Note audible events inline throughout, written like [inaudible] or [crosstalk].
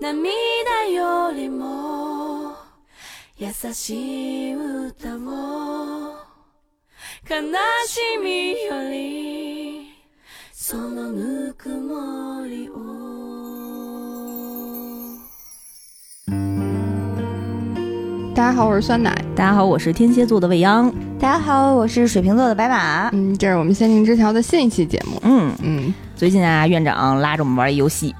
涙よりも優しい歌を悲しみよりそのぬくもりを大家好，我是酸奶。大家好，我是天蝎座的未央。大家好，我是水瓶座的白马。嗯，这是我们仙境之条的新一期节目。嗯，嗯，最近啊，院长拉着我们玩一游戏，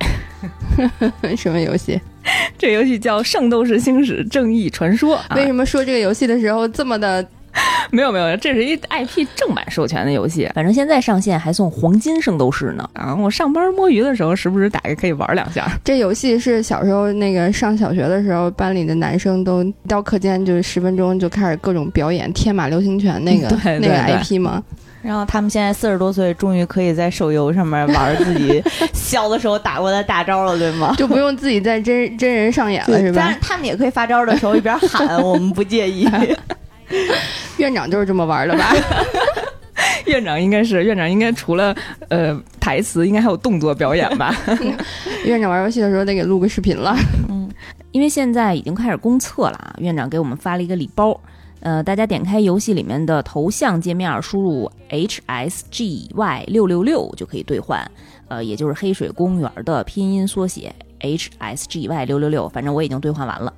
[laughs] 什么游戏？[laughs] 这游戏叫《圣斗士星矢正义传说》啊。为什么说这个游戏的时候这么的？[laughs] 没有没有，这是一 IP 正版授权的游戏，反正现在上线还送黄金圣斗士呢。啊，我上班摸鱼的时候，时不时打开可以玩两下。这游戏是小时候那个上小学的时候，班里的男生都到课间就十分钟就开始各种表演天马流星拳那个对对那个 IP 吗？然后他们现在四十多岁，终于可以在手游上面玩自己 [laughs] 小的时候打过的大招了，对吗？就不用自己在真真人上演了是吧当然，？他们也可以发招的时候一边喊，我们不介意。[laughs] 院长就是这么玩的吧？[laughs] 院长应该是院长，应该除了呃台词，应该还有动作表演吧？院长玩游戏的时候得给录个视频了。嗯因为现在已经开始公测了啊，院长给我们发了一个礼包。呃，大家点开游戏里面的头像界面，输入 HSGY 六六六就可以兑换，呃，也就是黑水公园的拼音缩写 HSGY 六六六。反正我已经兑换完了。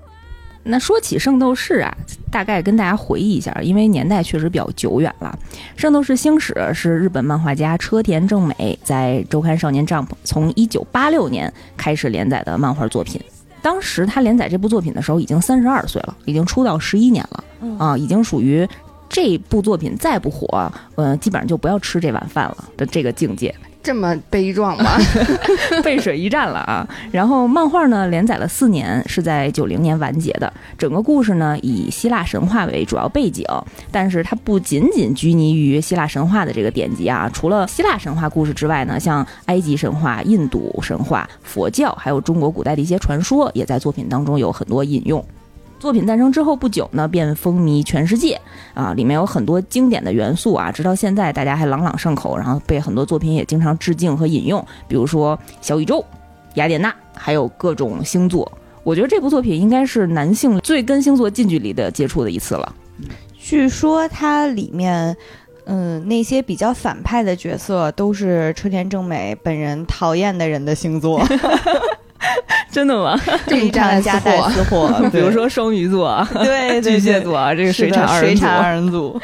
那说起圣斗士啊，大概跟大家回忆一下，因为年代确实比较久远了。《圣斗士星矢》是日本漫画家车田正美在周刊少年 Jump 从一九八六年开始连载的漫画作品。当时他连载这部作品的时候，已经三十二岁了，已经出道十一年了，嗯。啊，已经属于这部作品再不火，呃，基本上就不要吃这碗饭了的这个境界。[laughs] 这么悲壮吗？[laughs] 背水一战了啊！然后漫画呢连载了四年，是在九零年完结的。整个故事呢以希腊神话为主要背景，但是它不仅仅拘泥于希腊神话的这个典籍啊。除了希腊神话故事之外呢，像埃及神话、印度神话、佛教，还有中国古代的一些传说，也在作品当中有很多引用。作品诞生之后不久呢，便风靡全世界啊！里面有很多经典的元素啊，直到现在大家还朗朗上口，然后被很多作品也经常致敬和引用，比如说小宇宙、雅典娜，还有各种星座。我觉得这部作品应该是男性最跟星座近距离的接触的一次了。据说它里面，嗯，那些比较反派的角色都是车田正美本人讨厌的人的星座，[laughs] [laughs] 真的吗？这么沾加家带私货，[laughs] 比如说双鱼座、对 [laughs] 巨蟹座啊，这个水是的产二人组，水产二人组，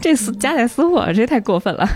这私夹带私货，这太过分了。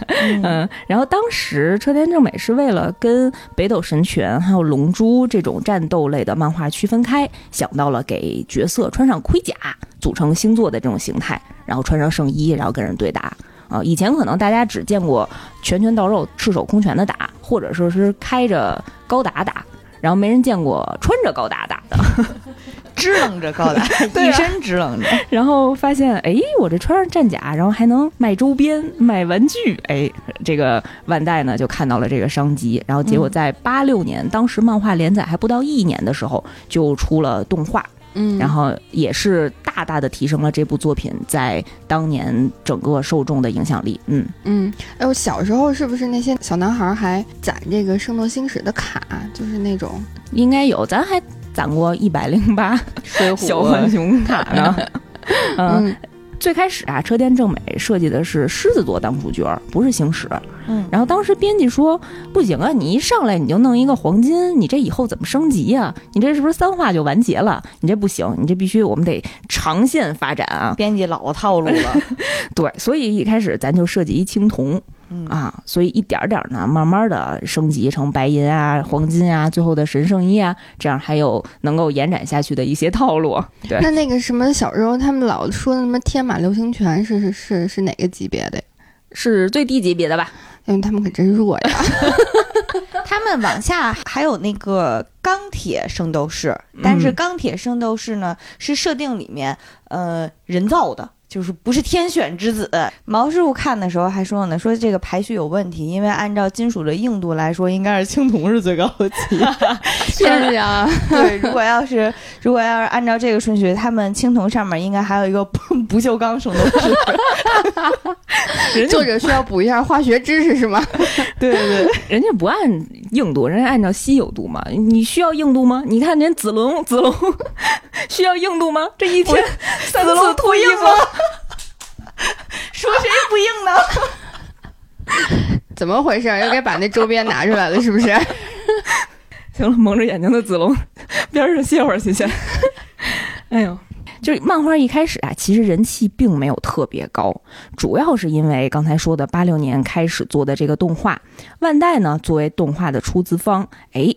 嗯，然后当时车田正美是为了跟北斗神拳还有龙珠这种战斗类的漫画区分开，想到了给角色穿上盔甲，组成星座的这种形态，然后穿上圣衣，然后跟人对打。啊、以前可能大家只见过拳拳到肉、赤手空拳的打，或者说是开着高达打，然后没人见过穿着高达打的。[laughs] 支棱着高达，[laughs] 对啊一身支棱着。[laughs] 然后发现，哎，我这穿上战甲，然后还能卖周边、卖玩具，哎，这个万代呢就看到了这个商机，然后结果在八六年，当时漫画连载还不到一年的时候，就出了动画，嗯，然后也是大大的提升了这部作品在当年整个受众的影响力。嗯，嗯，哎，我小时候是不是那些小男孩还攒这个《圣斗星矢》的卡，就是那种应该有，咱还攒过一百零八水浒小浣熊卡呢。[laughs] 嗯，嗯最开始啊，车田正美设计的是狮子座当主角，不是星矢。嗯，然后当时编辑说不行啊，你一上来你就弄一个黄金，你这以后怎么升级呀、你这是不是三话就完结了？你这不行，你这必须我们得长线发展啊。编辑老套路了。[laughs] 对，所以一开始咱就设计一青铜嗯啊，所以一点儿点儿呢，慢慢的升级成白银啊、黄金啊，最后的神圣衣啊，这样还有能够延展下去的一些套路。对，那那个什么，小时候他们老说的什么天马流星拳是是是是哪个级别的？是最低级别的吧？因为他们可真弱呀。[laughs] 他们往下还有那个钢铁圣斗士，但是嗯钢铁圣斗士呢是设定里面呃人造的，就是不是天选之子。毛师傅看的时候还说呢，说这个排序有问题，因为按照金属的硬度来说，应该是青铜是最高级。[laughs] 天呀！对，如果要是如果要是按照这个顺序，他们青铜上面应该还有一个 [laughs] 不不锈钢什么的。人家作者需要补一下化学知识是吗？[laughs] 对对对，人家不按硬度，人家按照稀有度嘛。你需要硬度吗？你看人子龙，子龙需要硬度吗？这一天三次脱衣服，[laughs] 说谁不硬呢？怎么回事？又该把那周边拿出来了，是不是？[laughs] 行了，蒙着眼睛的子龙，[laughs] 边上歇会儿去先。哎呦，就是漫画一开始啊，其实人气并没有特别高，主要是因为刚才说的八六年开始做的这个动画，万代呢作为动画的出资方，哎，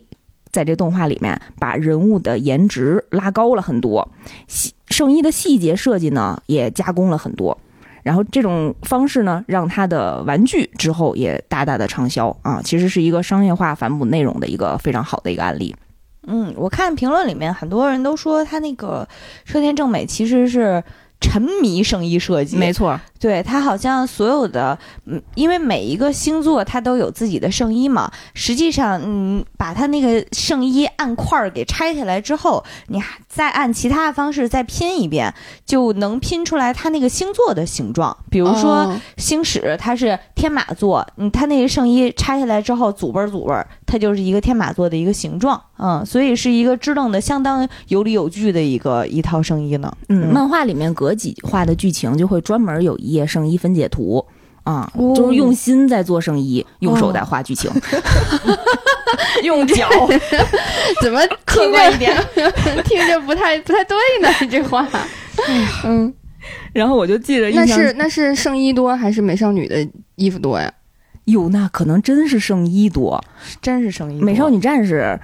在这动画里面把人物的颜值拉高了很多，细圣衣的细节设计呢也加工了很多。然后这种方式呢，让他的玩具之后也大大的畅销啊，其实是一个商业化反哺内容的一个非常好的一个案例。嗯，我看评论里面很多人都说他那个车田正美其实是沉迷圣衣设计，没错，对他好像所有的，嗯，因为每一个星座它都有自己的圣衣嘛。实际上，嗯，把它那个圣衣按块儿给拆下来之后，你还再按其他的方式再拼一遍，就能拼出来它那个星座的形状。比如说哦星矢，它是天马座，嗯，它那个圣衣拆下来之后，组辈儿组本儿，它就是一个天马座的一个形状，嗯，所以是一个支棱的相当有理有据的一个一套圣衣呢。嗯，漫画里面隔几画的剧情就会专门有一页圣衣分解图。啊、哦就是用心在做圣衣，用手在画剧情，[laughs] 用脚 [laughs] 怎么客听着观一点。[laughs] 听着不太不太对呢？这话，嗯，然后我就记着那是那是圣衣多还是美少女的衣服多呀？哟，那可能真是圣衣多。真是圣衣多。美少女战士，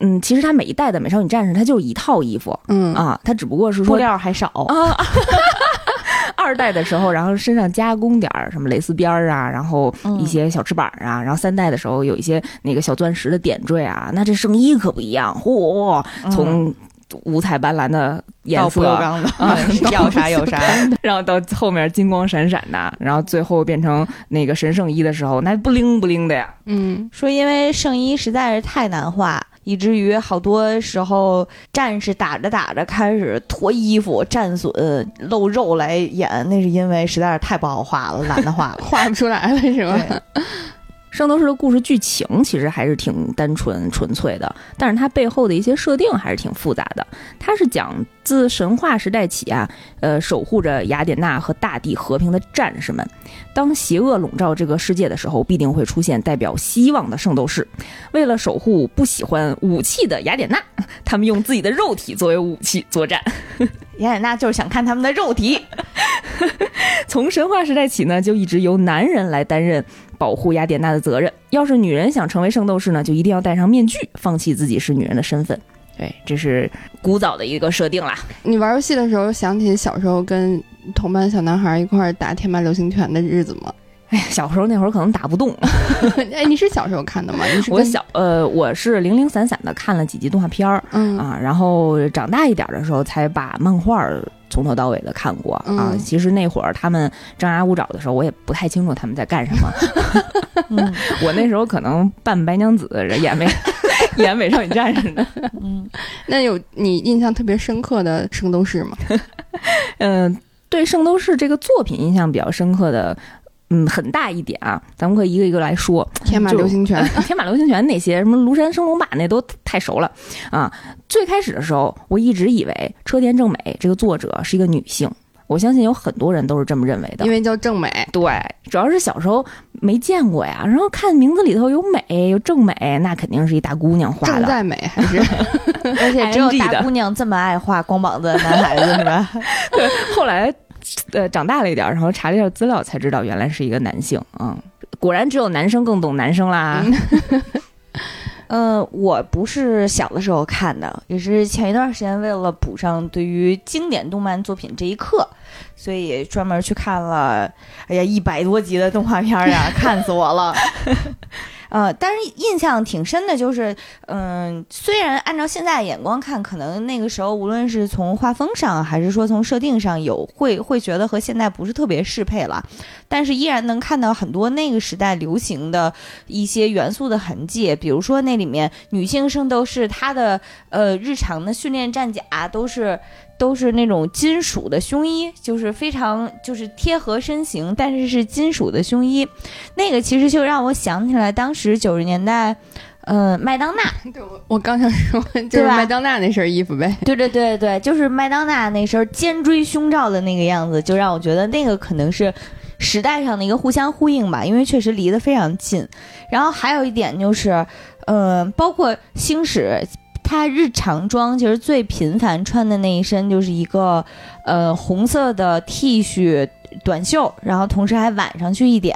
嗯，其实它每一代的美少女战士，它就是一套衣服嗯啊，它只不过是布说料还少，啊，二代的时候，然后身上加工点儿什么蕾丝边儿啊，然后一些小翅膀啊，然后三代的时候有一些那个小钻石的点缀啊，那这圣衣可不一样，嚯，从五彩斑斓的颜色。啊 [laughs] 要啥有啥。[laughs] 然后到后面金光闪闪的，然后最后变成那个神圣衣的时候，那不灵不灵的呀。嗯，说因为圣衣实在是太难画，以至于好多时候战士打着打着开始脱衣服、战损、露肉来演，那是因为实在是太不好画了，懒得画了。画不出来了是吧？对，圣斗士的故事剧情其实还是挺单纯纯粹的，但是它背后的一些设定还是挺复杂的。它是讲自神话时代起啊，呃，守护着雅典娜和大地和平的战士们，当邪恶笼罩这个世界的时候，必定会出现代表希望的圣斗士。为了守护不喜欢武器的雅典娜，[laughs] 他们用自己的肉体作为武器作战。[laughs] 雅典娜就是想看他们的肉体。[laughs] 从神话时代起呢，就一直由男人来担任保护雅典娜的责任。要是女人想成为圣斗士呢，就一定要戴上面具，放弃自己是女人的身份。对，这是古早的一个设定啦。你玩游戏的时候想起小时候跟同班小男孩一块打天马流星拳的日子吗？[laughs] 哎，小时候那会儿可能打不动。[laughs] 哎，你是小时候看的吗？你是我小呃，我是零零散散的看了几集动画片儿嗯啊，然后长大一点的时候才把漫画儿从头到尾的看过啊。嗯其实那会儿他们张牙舞爪的时候，我也不太清楚他们在干什么。嗯 [laughs] 我那时候可能扮白娘子，演美演美少女战士呢。嗯，那有你印象特别深刻的圣斗士吗？[laughs] 嗯，对《圣斗士》这个作品印象比较深刻的，嗯，很大一点啊，咱们可以一个一个来说。天马流星拳，[laughs] 天马流星拳那些，什么庐山升龙霸那都太熟了啊。最开始的时候，我一直以为车田正美这个作者是一个女性，我相信有很多人都是这么认为的因。为叫正美。对，主要是小时候没见过呀，然后看名字里头有美有正美，那肯定是一大姑娘画的。正在美还是 [laughs] 而且只有 [laughs] 大姑娘这么爱画光膀子的男孩子是吧？后来，呃，长大了一点，然后查了一下资料，才知道原来是一个男性。嗯，果然只有男生更懂男生啦。嗯，[laughs] 我不是小的时候看的，也是前一段时间为了补上对于经典动漫作品这一课，所以专门去看了，哎呀，一百多集的动画片儿呀，[laughs] 看死我了。呃，但是印象挺深的，就是，嗯、虽然按照现在的眼光看，可能那个时候无论是从画风上，还是说从设定上有会会觉得和现在不是特别适配了，但是依然能看到很多那个时代流行的一些元素的痕迹，比如说那里面女性圣斗士她的呃日常的训练战甲都是。都是那种金属的胸衣，就是非常就是贴合身形，但是是金属的胸衣。那个其实就让我想起来当时九十年代，呃，麦当娜，[laughs] 对，我我刚想说，就是麦当娜那身衣服呗。对对对对，就是麦当娜那身肩椎胸罩的那个样子，就让我觉得那个可能是时代上的一个互相呼应吧，因为确实离得非常近。然后还有一点就是，呃，包括星矢。他日常装其实最频繁穿的那一身就是一个，呃，红色的 T 恤短袖，然后同时还挽上去一点，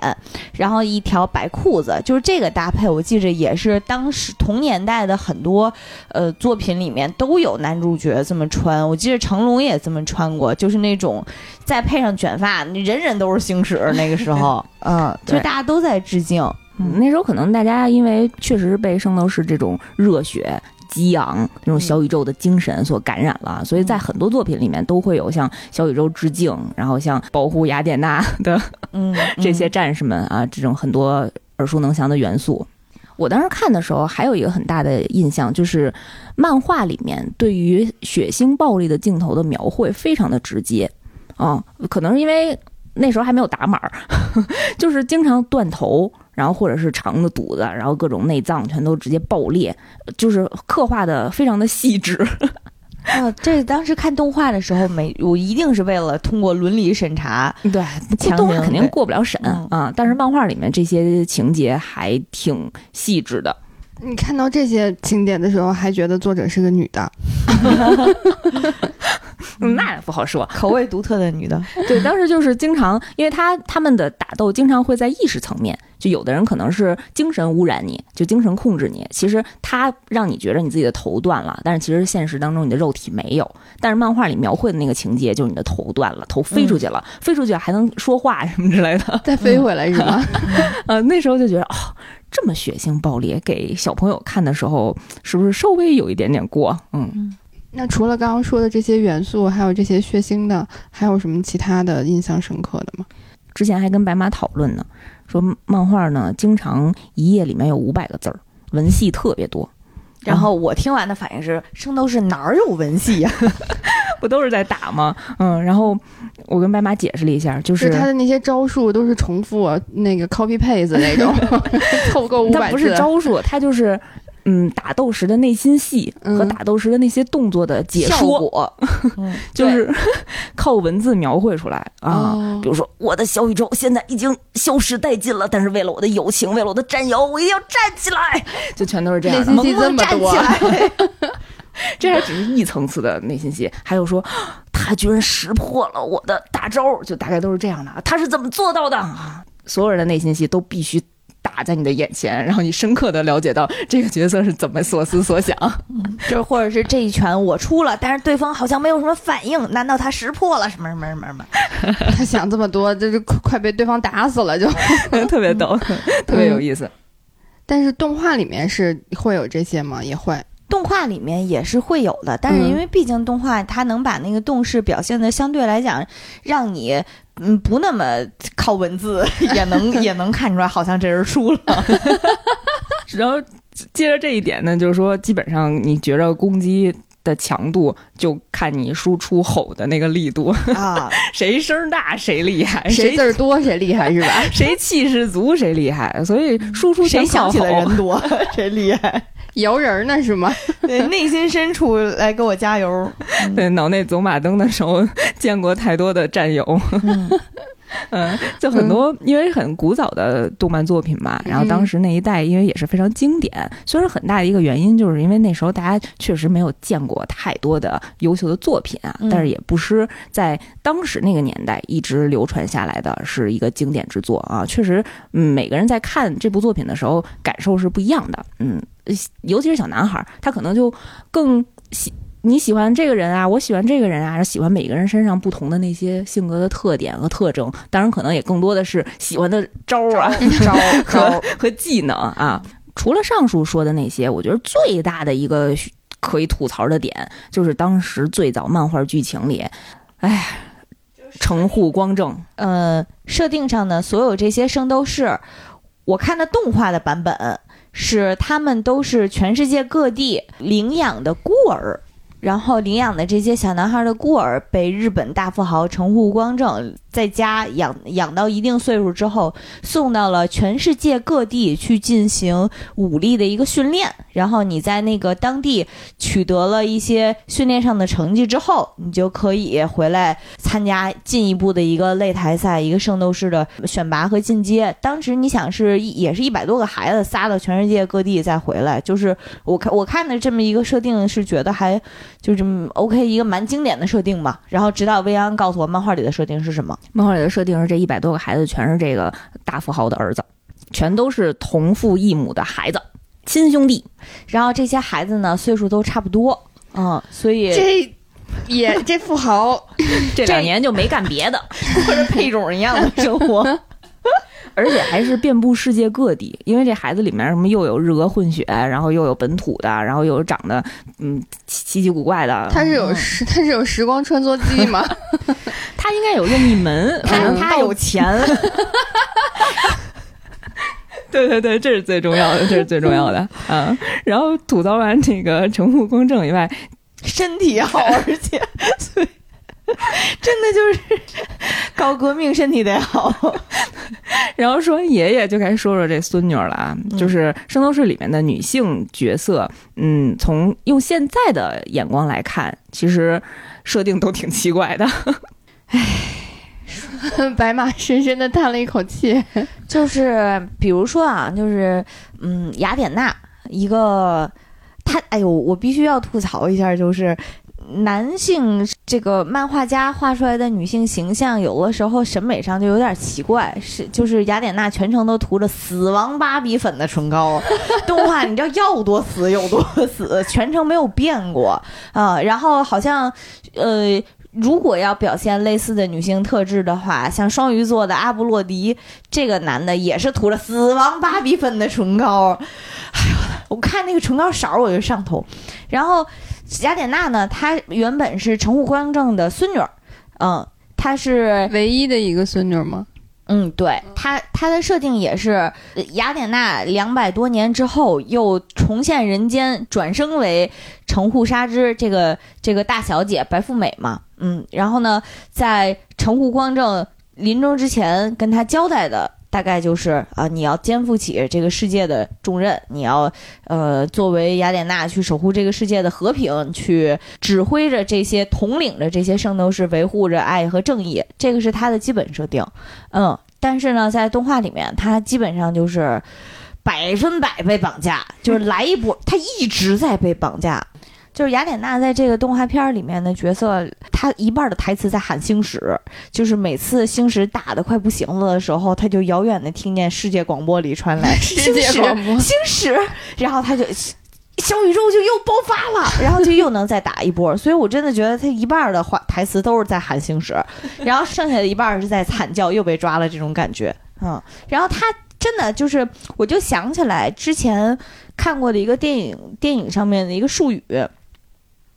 然后一条白裤子，就是这个搭配，我记着也是当时同年代的很多呃作品里面都有男主角这么穿，我记得成龙也这么穿过，就是那种再配上卷发，人人都是星矢那个时候，[laughs] 嗯，就大家都在致敬，嗯，那时候可能大家因为确实被圣斗士这种热血。激昂那种小宇宙的精神所感染了，所以在很多作品里面都会有向小宇宙致敬，然后像保护雅典娜的嗯，[laughs] 这些战士们啊，这种很多耳熟能详的元素。我当时看的时候，还有一个很大的印象，就是漫画里面对于血腥暴力的镜头的描绘非常的直接。啊、可能是因为那时候还没有打码儿，[laughs] 就是经常断头，然后或者是肠子、肚子，然后各种内脏全都直接爆裂，就是刻画的非常的细致。[laughs] 啊，这当时看动画的时候，没我一定是为了通过伦理审查，对，动画肯定过不了审嗯啊，但是漫画里面这些情节还挺细致的。你看到这些情节的时候，还觉得作者是个女的，[laughs] 嗯，那不好说。口味独特的女的，[laughs] 对，当时就是经常，因为她他们的打斗经常会在意识层面，就有的人可能是精神污染你，就精神控制你。其实他让你觉得你自己的头断了，但是其实现实当中你的肉体没有。但是漫画里描绘的那个情节就是你的头断了，头飞出去了，飞出去还能说话什么之类的。再飞回来是吗？[laughs] 呃，那时候就觉得哦，这么血腥暴力，给小朋友看的时候是不是稍微有一点点过？嗯。那除了刚刚说的这些元素，还有这些血腥的，还有什么其他的印象深刻的吗？之前还跟白马讨论呢，说漫画呢经常一页里面有五百个字儿，文戏特别多。然后我听完的反应是，圣斗士哪儿有文戏呀、[laughs] 不都是在打吗？嗯，然后我跟白马解释了一下，就就是他的那些招数都是重复那个 copy paste 那种，[laughs] 凑够五百字。他不是招数，他就是嗯打斗时的内心戏嗯和打斗时的那些动作的解说，[laughs] 就是 [laughs] 靠文字描绘出来啊。哦比如说，我的小宇宙现在已经消失殆尽了，但是为了我的友情，为了我的战友，我一定要站起来，[laughs] 就全都是这样的。内心戏这么多，这还只是一层次的内心戏，还有说 [gasps] 他居然识破了我的大招，就大概都是这样的。他是怎么做到的啊？所有人的内心戏都必须打在你的眼前，然后你深刻的了解到这个角色是怎么所思所想。[laughs] 就是或者是这一拳我出了，但是对方好像没有什么反应，难道他识破了什么什么什么什么？[laughs] 他想这么多，就是快快被对方打死了就。[laughs] 特别逗，特别有意思。但是动画里面是会有这些吗？也会。动画里面也是会有的，但是嗯因为毕竟动画它能把那个动势表现的相对来讲，让你嗯不那么靠文字也能也能看出来，好像这人输了。[laughs] 然后接着这一点呢，就是说，基本上你觉着攻击的强度，就看你输出吼的那个力度，啊，[laughs] 谁声大谁厉害，谁谁字儿多谁厉害是吧？[laughs] 谁气势足谁厉害，所以输出谁想起的人多，谁 [laughs] 厉害？摇人儿呢是吗？对，内心深处来给我加油。对，脑内走马灯的时候见过太多的战友，嗯嗯，就很多，因为很古早的动漫作品嘛，然后当时那一代因为也是非常经典，虽然很大的一个原因就是因为那时候大家确实没有见过太多的优秀的作品啊，嗯。但是也不失在当时那个年代一直流传下来的是一个经典之作啊，确实，嗯，每个人在看这部作品的时候感受是不一样的，嗯，尤其是小男孩儿，他可能就更喜。你喜欢这个人啊，我喜欢这个人啊，喜欢每个人身上不同的那些性格的特点和特征，当然可能也更多的是喜欢的招儿啊、招 [laughs] 和和技能啊。除了上述说的那些，我觉得最大的一个可以吐槽的点，就是当时最早漫画剧情里，哎，城户光正，呃，设定上的，所有这些圣斗士，我看的动画的版本是他们都是全世界各地领养的孤儿。然后领养的这些小男孩的孤儿被日本大富豪城户光正在家养养到一定岁数之后，送到了全世界各地去进行武力的一个训练。然后你在那个当地取得了一些训练上的成绩之后，你就可以回来参加进一步的一个擂台赛，一个圣斗士的选拔和进阶。当时你想是也是一百多个孩子撒到全世界各地再回来，就是我看我看的这么一个设定是觉得还。就这么 OK 一个蛮经典的设定嘛，然后直到薇安告诉我漫画里的设定是什么？漫画里的设定是这一百多个孩子全是这个大富豪的儿子，全都是同父异母的孩子，亲兄弟。然后这些孩子呢岁数都差不多，嗯，所以这也这富豪 [laughs] 这两年就没干别的，过着配种一样的 [laughs] 生活。而且还是遍布世界各地，因为这孩子里面什么又有日俄混血，然后又有本土的，然后又有长得嗯奇奇古怪的。他是有时他是有时光穿梭机吗？[laughs] 他应该有任意门，他他有钱。[laughs] 对对对，这是最重要的，这是最重要的。[laughs] 嗯，然后吐槽完这个城户公正以外，身体好，而且。[laughs] 真的就是搞革命，身体得好。然后说爷爷就该说说这孙女了啊，就是《圣斗士》里面的女性角色，嗯，从用现在的眼光来看，其实设定都挺奇怪的。唉，[laughs] 白马深深的叹了一口气。[laughs] 就是比如说啊，就是嗯，雅典娜一个，她哎呦，我必须要吐槽一下，就是。男性这个漫画家画出来的女性形象，有的时候审美上就有点奇怪。是，就是雅典娜全程都涂着死亡芭比粉的唇膏，动画你知道要多死有多死，全程没有变过啊。然后好像，呃，如果要表现类似的女性特质的话，像双鱼座的阿布洛迪这个男的也是涂了死亡芭比粉的唇膏。哎呦，我看那个唇膏色我就上头，然后。雅典娜呢？她原本是城户光正的孙女儿，嗯，她是 [laughs] 唯一的一个孙女吗？嗯，对，她她的设定也是雅典娜两百多年之后又重现人间，转生为城户纱织这个这个大小姐白富美嘛，嗯，然后呢，在城户光正临终之前跟他交代的。大概就是啊，你要肩负起这个世界的重任，你要呃作为雅典娜去守护这个世界的和平，去指挥着这些统领着这些圣斗士，维护着爱和正义，这个是他的基本设定。嗯，但是呢，在动画里面，他基本上就是百分百被绑架，就是来一波，他一直在被绑架。就是雅典娜在这个动画片里面的角色，她一半的台词在喊星矢，就是每次星矢打的快不行了的时候，她就遥远的听见世界广播里传来 [laughs] 世界广播星矢，然后她就小宇宙就又爆发了，然后就又能再打一波。所以我真的觉得他一半的话台词都是在喊星矢，然后剩下的一半是在惨叫又被抓了这种感觉。嗯，然后他真的就是，我就想起来之前看过的一个电影，电影上面的一个术语。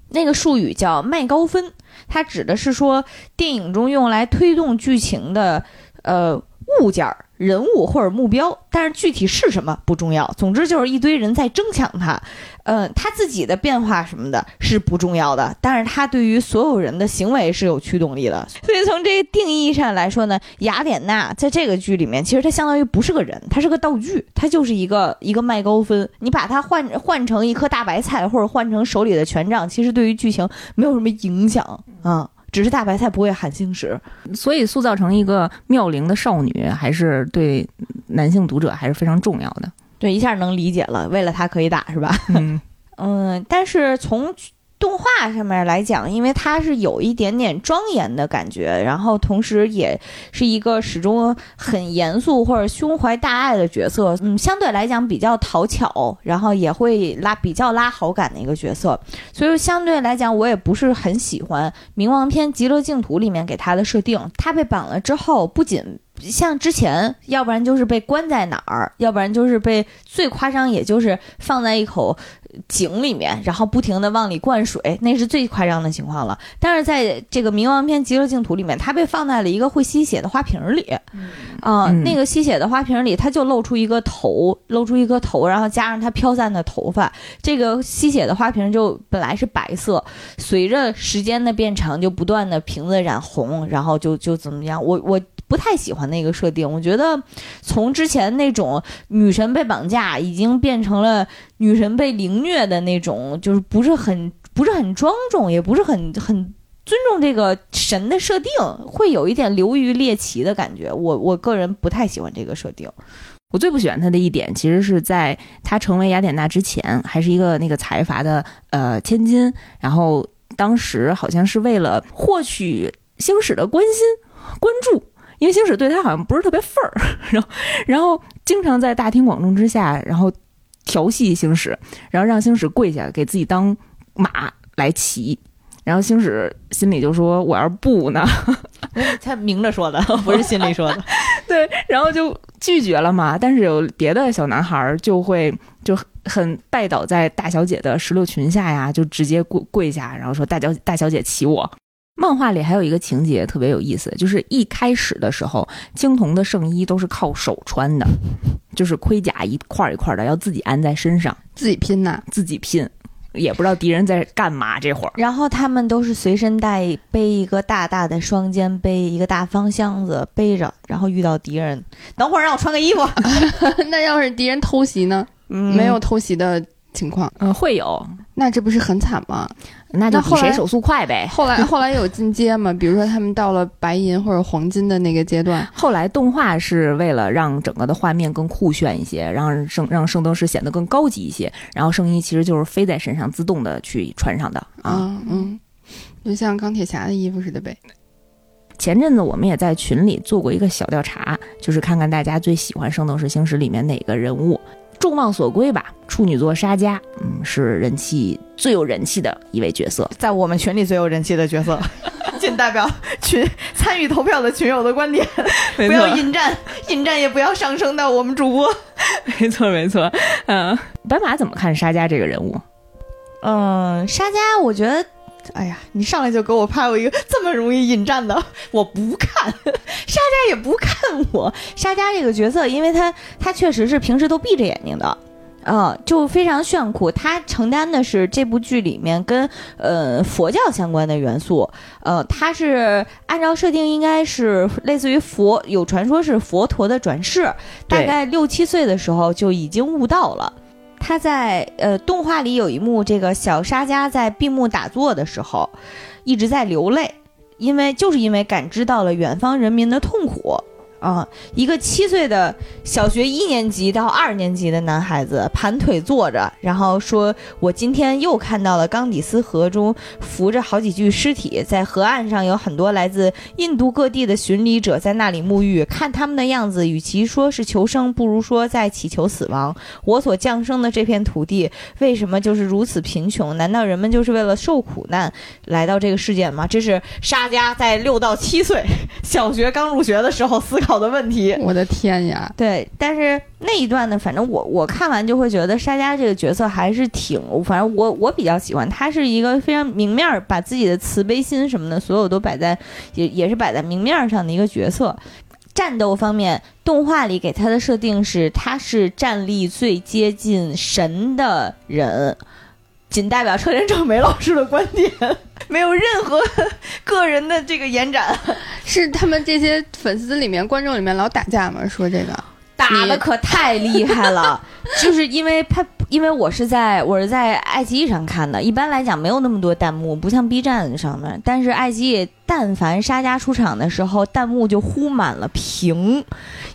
那个术语叫麦高芬，它指的是说电影中用来推动剧情的呃物件。人物或者目标，但是具体是什么不重要。总之就是一堆人在争抢他，嗯，他自己的变化什么的是不重要的，但是他对于所有人的行为是有驱动力的。所以从这个定义上来说呢，雅典娜在这个剧里面，其实她相当于不是个人，她是个道具，她就是一个一个麦高芬。你把它换换成一颗大白菜，或者换成手里的权杖，其实对于剧情没有什么影响啊。只是大白菜不会喊星矢，所以塑造成一个妙龄的少女，还是对男性读者还是非常重要的。对，一下能理解了，为了他可以打是吧？嗯 [laughs] 嗯，但是从动画上面来讲，因为它是有一点点庄严的感觉，然后同时也是一个始终很严肃或者胸怀大爱的角色，嗯，相对来讲比较讨巧，然后也会拉比较拉好感的一个角色，所以相对来讲，我也不是很喜欢《冥王篇极乐净土》里面给他的设定。他被绑了之后，不仅像之前，要不然就是被关在哪儿，要不然就是被最夸张，也就是放在一口井里面，然后不停的往里灌水，那是最夸张的情况了。但是在这个冥王篇极乐净土里面，他被放在了一个会吸血的花瓶里，啊、嗯那个吸血的花瓶里，他就露出一个头，露出一个头，然后加上他飘散的头发，这个吸血的花瓶就本来是白色，随着时间的变长，就不断的瓶子染红，然后就就怎么样？我我不太喜欢那个设定，我觉得从之前那种女神被绑架，已经变成了女神被凌虐的那种，就是不是很不是很庄重，也不是很很。尊重这个神的设定，会有一点流于猎奇的感觉。我我个人不太喜欢这个设定。我最不喜欢他的一点，其实是在他成为雅典娜之前，还是一个那个财阀的呃千金，然后当时好像是为了获取星矢的关心关注，因为星矢对他好像不是特别份儿，[laughs] 然后然后经常在大庭广众之下，然后调戏星矢，然后让星矢跪下给自己当马来骑。然后星矢心里就说：“我要是不呢？” [laughs] 他明着说的，[laughs] 不是心里说的。对，然后就拒绝了嘛。但是有别的小男孩儿就会就很拜倒在大小姐的石榴裙下呀，就直接跪跪下，然后说大小大小姐骑我。漫画里还有一个情节特别有意思，就是一开始的时候，青铜的圣衣都是靠手穿的，就是盔甲一块儿一块儿的，要自己安在身上，自己拼呐。自己拼，也不知道敌人在干嘛这会儿。然后他们都是随身带背一个大大的双肩背，一个大方箱子背着，然后遇到敌人，等会儿让我穿个衣服。[laughs] 那要是敌人偷袭呢？嗯没有偷袭的情况，嗯、会有，那这不是很惨吗？那就比谁手速快呗。后来后来有进阶吗？比如说他们到了白银或者黄金的那个阶段，后来动画是为了让整个的画面更酷炫一些，让圣让圣斗士显得更高级一些，然后圣衣其实就是飞在身上自动的去穿上的啊。啊嗯，就像钢铁侠的衣服似的呗。前阵子我们也在群里做过一个小调查，就是看看大家最喜欢《圣斗士星矢》里面哪个人物。众望所归吧，处女座沙加，嗯，是人气最有人气的一位角色。在我们群里最有人气的角色，仅代表群参与投票的群友的观点，不要引战，引战也不要上升到我们主播。[laughs] 没错，没错。嗯，斑马怎么看沙加这个人物？嗯，沙加，我觉得，哎呀，你上来就给我拍我一个 [laughs] 这么容易引战的，[laughs] 我不看，[laughs] 沙加也不看我。沙加这个角色，因为他他确实是平时都闭着眼睛的。啊、就非常炫酷。他承担的是这部剧里面跟呃佛教相关的元素。呃，他是按照设定应该是类似于佛，有传说是佛陀的转世，大概六七岁的时候就已经悟道了。他在呃动画里有一幕，这个小沙家在闭目打坐的时候，一直在流泪，因为就是因为感知到了远方人民的痛苦。啊。一个七岁的小学一年级到二年级的男孩子盘腿坐着，然后说：“我今天又看到了冈底斯河中浮着好几具尸体，在河岸上有很多来自印度各地的巡礼者在那里沐浴，看他们的样子，与其说是求生，不如说在祈求死亡。我所降生的这片土地，为什么就是如此贫穷？难道人们就是为了受苦难来到这个世界吗？这是沙加在六到七岁小学刚入学的时候思考的问题。我的天呀！对，但是那一段呢，反正我我看完就会觉得沙加这个角色还是挺，反正我我比较喜欢，他是一个非常明面儿，把自己的慈悲心什么的，所有都摆在也也是摆在明面儿上的一个角色。战斗方面，动画里给他的设定是他是战力最接近神的人，仅代表车田正美老师的观点，没有任何个人的这个延展。是他们这些粉丝里面、观众里面老打架吗？说这个打的可太厉害了，[laughs] 就是因为他因为我是在我是在爱奇艺上看的，一般来讲没有那么多弹幕，不像 B 站上面。但是爱奇艺但凡沙家出场的时候，弹幕就呼满了屏，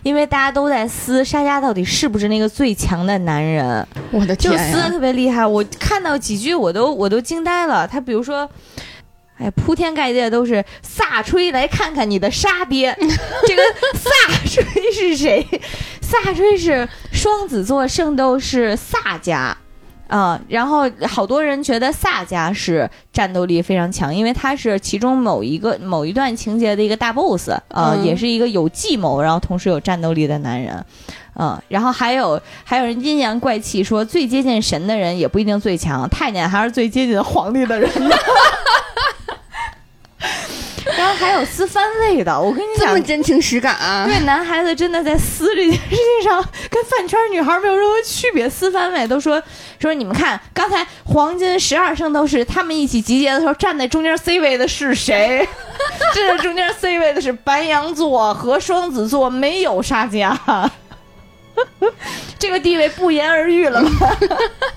因为大家都在撕沙家到底是不是那个最强的男人，我的就天就！撕的特别厉害。我看到几句我都我都惊呆了。他比如说。哎，铺天盖地的都是萨吹，来看看你的沙爹。这个萨吹是谁？萨吹是双子座圣斗士萨迦。啊、然后好多人觉得萨迦是战斗力非常强，因为他是其中某一个某一段情节的一个大 boss，啊、嗯也是一个有计谋，然后同时有战斗力的男人，嗯，然后还有还有人阴阳怪气说最接近神的人也不一定最强，太监还是最接近皇帝的人呢。[laughs] 然后还有撕番位的，我跟你讲这么，真情实感啊！对男孩子真的在撕这件事情上，跟饭圈女孩没有任何区别。撕番位都说说你们看，刚才黄金十二圣斗士他们一起集结的时候，站在中间 C 位的是谁？[laughs] 站在中间 C 位的是白羊座和双子座，没有沙加。[laughs] 这个地位不言而喻了吧？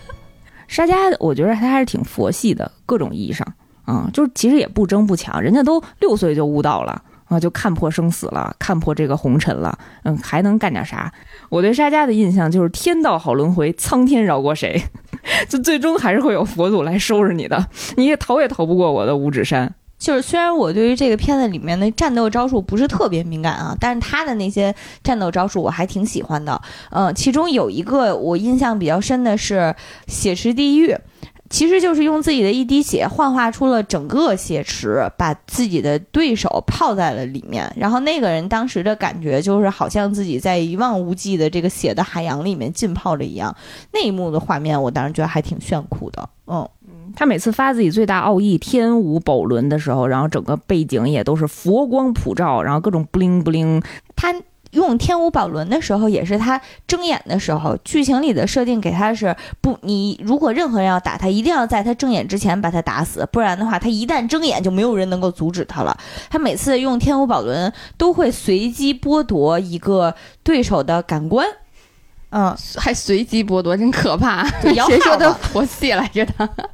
[laughs] 沙家，我觉得他还是挺佛系的，各种意义上，啊、就是其实也不争不抢，人家都六岁就悟道了。啊，就看破生死了，看破这个红尘了，嗯，还能干点啥？我对沙家的印象就是天道好轮回，苍天饶过谁？[laughs] 就最终还是会有佛祖来收拾你的，你也逃也逃不过我的五指山。就是虽然我对于这个片子里面的战斗招数不是特别敏感啊，但是他的那些战斗招数我还挺喜欢的。嗯、其中有一个我印象比较深的是血池地狱。其实就是用自己的一滴血幻化出了整个血池，把自己的对手泡在了里面。然后那个人当时的感觉就是好像自己在一望无际的这个血的海洋里面浸泡着一样。那一幕的画面，我当时觉得还挺炫酷的。嗯，他每次发自己最大奥义天舞宝轮的时候，然后整个背景也都是佛光普照，然后各种 bling bling，他用天舞宝轮的时候，也是他睁眼的时候，剧情里的设定给他是不，你如果任何人要打他，一定要在他睁眼之前把他打死，不然的话，他一旦睁眼就没有人能够阻止他了。他每次用天舞宝轮都会随机剥夺一个对手的感官。嗯，还随机剥夺，真可怕！[laughs] 谁说的佛系来着的？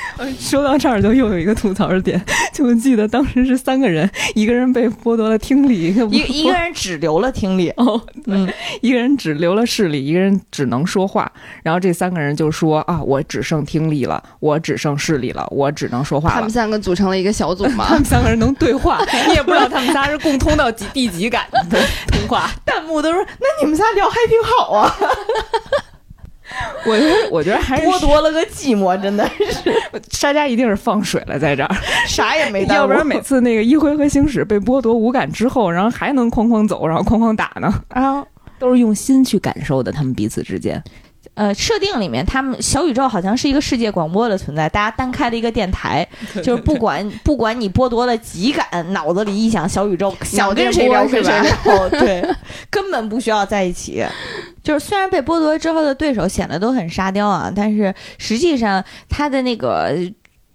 [laughs] 说到这儿就又有一个吐槽的点，就记得当时是三个人，一个人被剥夺了听力，一个一一个人只留了听力。哦，[laughs] 嗯，一个人只留了视力，一个人只能说话，然后这三个人就说啊，我只剩听力了，我只剩视力了，我只能说话了他们。三个组成了一个小组 [laughs] 嘛他们？三个人能对话，你也不知道他们仨是共通到几第几感的通话。弹幕都说：“那你们仨聊还挺好啊，[laughs] 我觉得，我觉得还是剥夺了个寂寞，真的是 [laughs] 沙家一定是放水了在这儿，[laughs] 啥也没耽误。”要不然每次那个一回合星矢被剥夺五感之后，然后还能哐哐走，然后哐哐打呢，啊。都是用心去感受的，他们彼此之间。呃，设定里面，他们小宇宙好像是一个世界广播的存在，大家单开了一个电台，就是不管不管你剥夺了几感，脑子里一想小宇宙，想跟谁聊跟谁聊，对，根本不需要在一起。就是虽然被剥夺之后的对手显得都很沙雕啊，但是实际上他的那个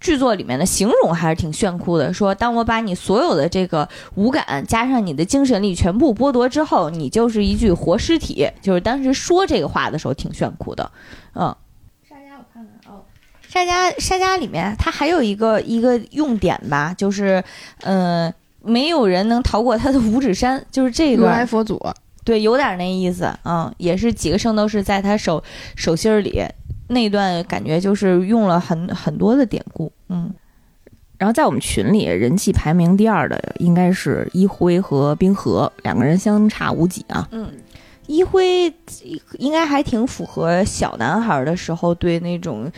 剧作里面的形容还是挺炫酷的。说当我把你所有的这个五感加上你的精神力全部剥夺之后，你就是一具活尸体。就是当时说这个话的时候挺炫酷的，嗯。沙家我看看哦，沙家沙家里面它还有一个一个用点吧，就是嗯、呃没有人能逃过他的五指山，就是这一如段来佛祖，对，有点那意思，嗯，也是几个圣斗士在他手手心儿里那段，感觉就是用了很很多的典故，嗯，然后在我们群里，人气排名第二的应该是一辉和冰河，两个人相差无几啊。嗯，一辉应该还挺符合小男孩的时候对那种，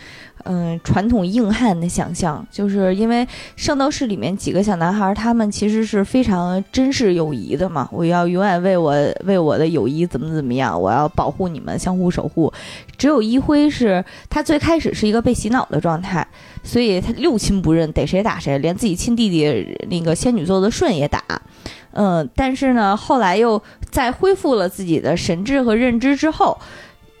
嗯、传统硬汉的想象，就是因为圣斗士里面几个小男孩，他们其实是非常珍视友谊的嘛，我要永远为我为我的友谊怎么怎么样，我要保护你们，相互守护。只有一辉是他最开始是一个被洗脑的状态，所以他六亲不认，逮谁打谁，连自己亲弟弟那个仙女座的舜也打。嗯，但是呢，后来又在恢复了自己的神智和认知之后，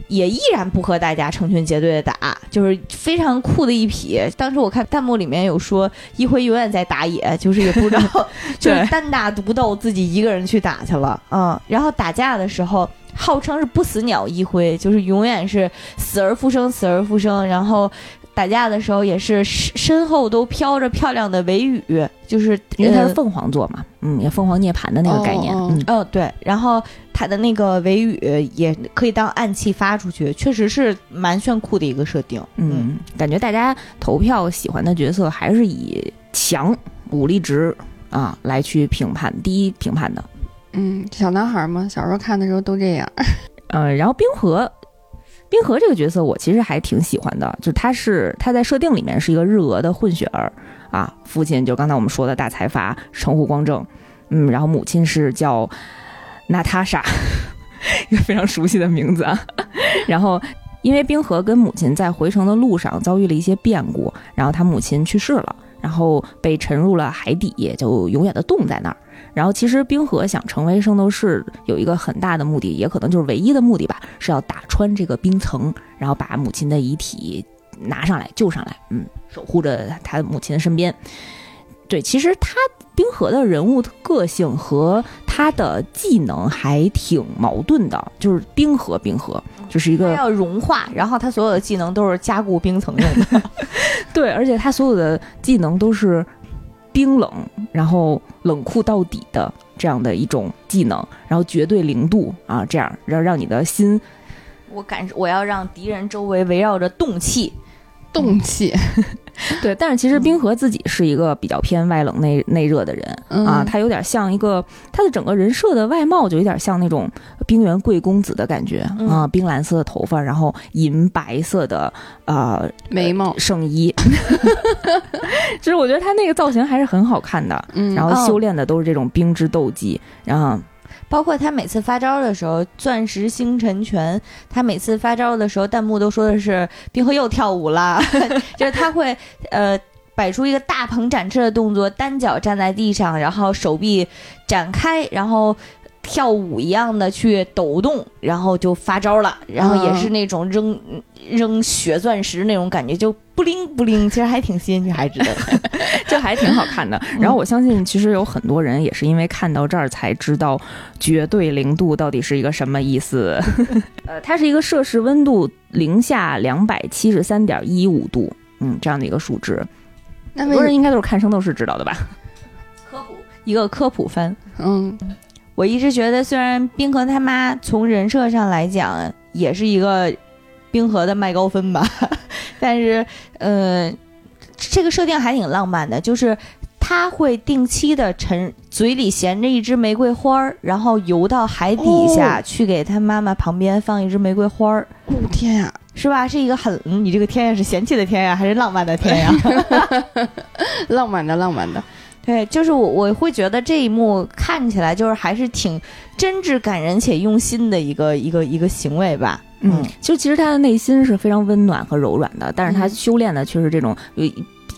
也依然不和大家成群结队的打，就是非常酷的一匹。当时我看弹幕里面有说一辉永远在打野，就是也不知道，[laughs] [laughs] 就是单打独斗，自己一个人去打去了。嗯，然后打架的时候，号称是不死鸟一辉，就是永远是死而复生，死而复生。然后打架的时候也是身身后都飘着漂亮的尾羽，就是呃因为它是凤凰座嘛，嗯，也凤凰涅槃的那个概念，嗯，哦，对，然后它的那个尾羽也可以当暗器发出去，确实是蛮炫酷的一个设定。嗯，感觉大家投票喜欢的角色还是以强武力值啊来去评判，第一评判的。嗯，小男孩嘛，小时候看的时候都这样。[laughs] 呃，然后冰河，冰河这个角色我其实还挺喜欢的，就他是他在设定里面是一个日俄的混血儿啊，父亲就刚才我们说的大财阀城户光正，嗯，然后母亲是叫娜塔莎，一个非常熟悉的名字啊，[laughs] 然后。因为冰河跟母亲在回城的路上遭遇了一些变故，然后他母亲去世了，然后被沉入了海底，就永远的冻在那儿。然后其实冰河想成为圣斗士有一个很大的目的，也可能就是唯一的目的吧，是要打穿这个冰层，然后把母亲的遗体拿上来救上来，嗯，守护着他母亲的身边。对，其实他冰河的人物个性和他的技能还挺矛盾的，就是冰河冰河 [laughs] 就是一个要融化，然后他所有的技能都是加固冰层用的。[laughs] 对，而且他所有的技能都是冰冷，然后冷酷到底的这样的一种技能，然后绝对零度啊，这样让让你的心我感我要让敌人周围围绕着冻气，动气。[laughs] 对，但是其实冰河自己是一个比较偏外冷内内热的人、啊，嗯他有点像一个他的整个人设的外貌就有点像那种冰原贵公子的感觉、嗯啊，冰蓝色的头发，然后银白色的呃眉毛，圣衣，[laughs] 其实我觉得他那个造型还是很好看的，嗯，然哦后修炼的都是这种冰之斗技，然后包括他每次发招的时候，钻石星辰拳，他每次发招的时候，弹幕都说的是冰河又跳舞了，[laughs] 就是他会呃摆出一个大鹏展翅的动作，单脚站在地上，然后手臂展开，然后。跳舞一样的去抖动，然后就发招了，然后也是那种扔、扔血钻石那种感觉，就不灵不灵，其实还挺吸引女孩子的。[laughs] 这还挺好看的。然后我相信，其实有很多人也是因为看到这儿才知道绝对零度到底是一个什么意思。[laughs] 呃，它是一个摄氏温度零下两百七十三点一五度，嗯，这样的一个数值，很多那为什人应该都是看圣斗士知道的吧？科普一个科普番，嗯我一直觉得，虽然冰河他妈从人设上来讲也是一个冰河的麦高芬吧，[laughs] 但是，呃，这个设定还挺浪漫的，就是他会定期的沉，嘴里衔着一支玫瑰花儿，然后游到海底下、哦去给他妈妈旁边放一支玫瑰花儿，哦天呀，是吧？是一个很，嗯你这个天呀是嫌弃的天呀，还是浪漫的天呀？浪漫的浪漫的，对，就是我我会觉得这一幕看起来就是还是挺真挚感人且用心的一个一个一个行为吧。嗯，就其实他的内心是非常温暖和柔软的，但是他嗯修炼的却是这种呃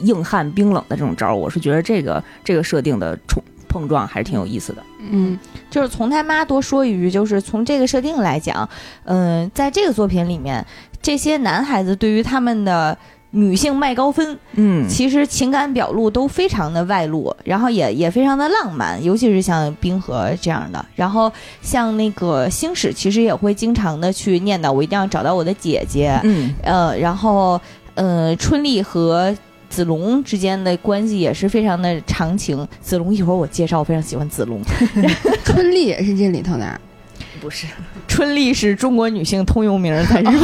硬汉冰冷的这种招儿。我是觉得这个这个设定的冲碰撞还是挺有意思的。嗯就是从他妈多说一句，就是从这个设定来讲，嗯、在这个作品里面，这些男孩子对于他们的女性麦高芬，嗯，其实情感表露都非常的外露，然后也也非常的浪漫，尤其是像冰河这样的。然后像那个星矢，其实也会经常的去念叨，我一定要找到我的姐姐。嗯，呃，然后呃，春丽和子龙之间的关系也是非常的长情。子龙一会儿我介绍，我非常喜欢子龙。[laughs] 春丽也是这里头的，不是，春丽是中国女性通用名，[laughs] 在日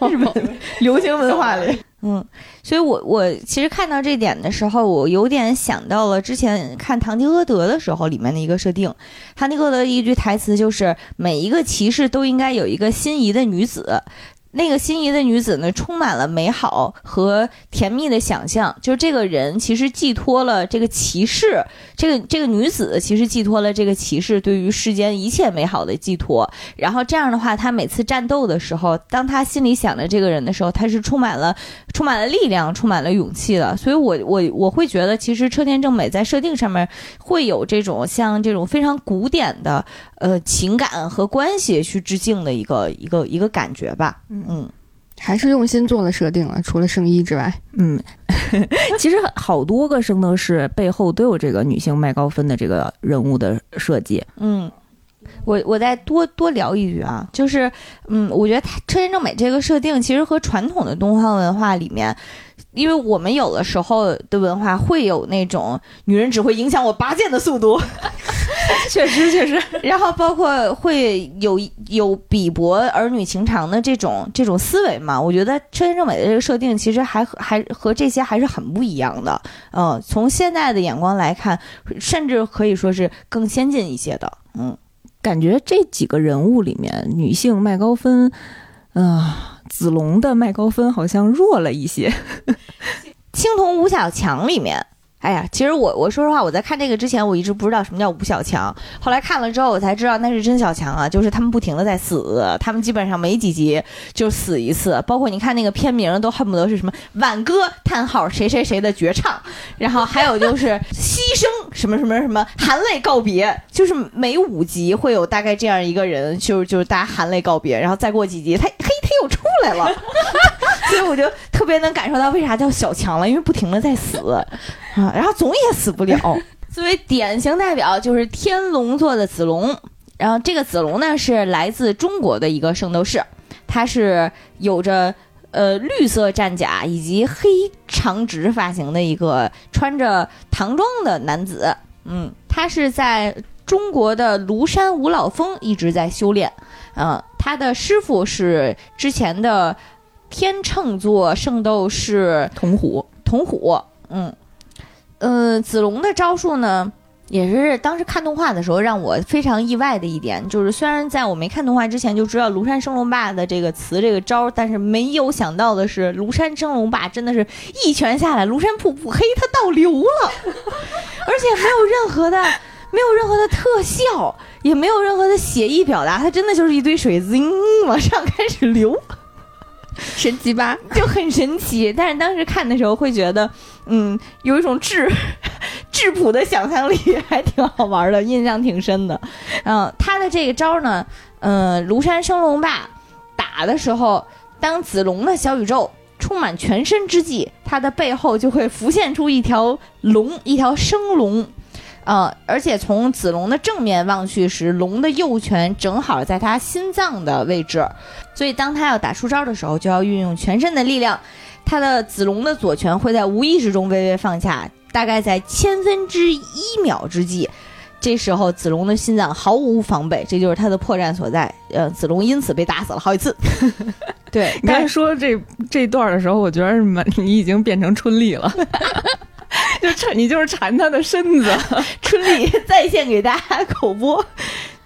本 [laughs] 日本流行文化里。嗯，所以我我其实看到这点的时候，我有点想到了之前看《堂吉诃德》的时候里面的一个设定。堂吉诃德一句台词就是：每一个骑士都应该有一个心仪的女子。那个心仪的女子呢，充满了美好和甜蜜的想象。就是这个人其实寄托了这个骑士，这个这个女子其实寄托了这个骑士对于世间一切美好的寄托。然后这样的话，他每次战斗的时候，当他心里想着这个人的时候，他是充满了充满了力量、充满了勇气的。所以我我我会觉得，其实车田正美在设定上面会有这种像这种非常古典的呃情感和关系去致敬的一个一个一个感觉吧。嗯。还是用心做了设定了，除了圣衣之外，嗯，[laughs] 其实好多个圣斗士背后都有这个女性麦高芬的这个人物的设计。嗯，我我再多多聊一句啊，就是，嗯，我觉得他车田正美这个设定其实和传统的东方文化里面，因为我们有的时候的文化会有那种女人只会影响我拔剑的速度，确 [laughs] 实确实，[laughs] 然后包括会有有鄙薄儿女情长的这种这种思维嘛，我觉得车田正美的这个设定其实还和还和这些还是很不一样的。嗯、从现在的眼光来看，甚至可以说是更先进一些的。嗯，感觉这几个人物里面，女性麦高芬，啊、子龙的麦高芬好像弱了一些。[laughs] 青铜吴小强里面。哎呀，其实我我说实话，我在看这个之前，我一直不知道什么叫吴小强。后来看了之后，我才知道那是真小强啊，就是他们不停的在死，他们基本上每几集就死一次。包括你看那个片名，都恨不得是什么挽歌叹号谁谁谁的绝唱，然后还有就是牺牲什么什么什么含泪告别，就是每五集会有大概这样一个人，就是就是大家含泪告别，然后再过几集，他来了。[laughs] 所以我就特别能感受到为啥叫小强了，因为不停的在死啊，然后总也死不了。[laughs] 作为典型代表就是天龙座的子龙，然后这个子龙呢是来自中国的一个圣斗士，他是有着呃绿色战甲以及黑长直发型的一个穿着唐装的男子。嗯，他是在中国的庐山五老峰一直在修炼。嗯、他的师傅是之前的天秤座圣斗士铜虎，铜虎，嗯，呃，子龙的招数呢，也是当时看动画的时候让我非常意外的一点，就是虽然在我没看动画之前就知道庐山升龙霸的这个词这个招，但是没有想到的是，庐山升龙霸真的是一拳下来，庐山瀑布嘿它倒流了，[laughs] 而且没有任何的。没有任何的特效，也没有任何的写意表达，它真的就是一堆水滋往上开始流。神奇吧？[laughs] 就很神奇。但是当时看的时候会觉得，嗯，有一种质 [laughs] 质朴的想象力，还挺好玩的，印象挺深的。嗯、他的这个招呢，嗯、庐山升龙霸打的时候，当子龙的小宇宙。充满全身之际，他的背后就会浮现出一条龙，一条生龙，呃，而且从子龙的正面望去时，龙的右拳正好在他心脏的位置，所以当他要打出招的时候，就要运用全身的力量。他的子龙的左拳会在无意识中微微放下，大概在千分之一秒之际。这时候，子龙的心脏毫无防备，这就是他的破绽所在。呃，子龙因此被打死了好几次。[laughs] 对，你刚才说这这段的时候，我觉得满你已经变成春丽了，[laughs] [laughs] 就缠你就是缠他的身子。[laughs] 春丽在线给大家口播。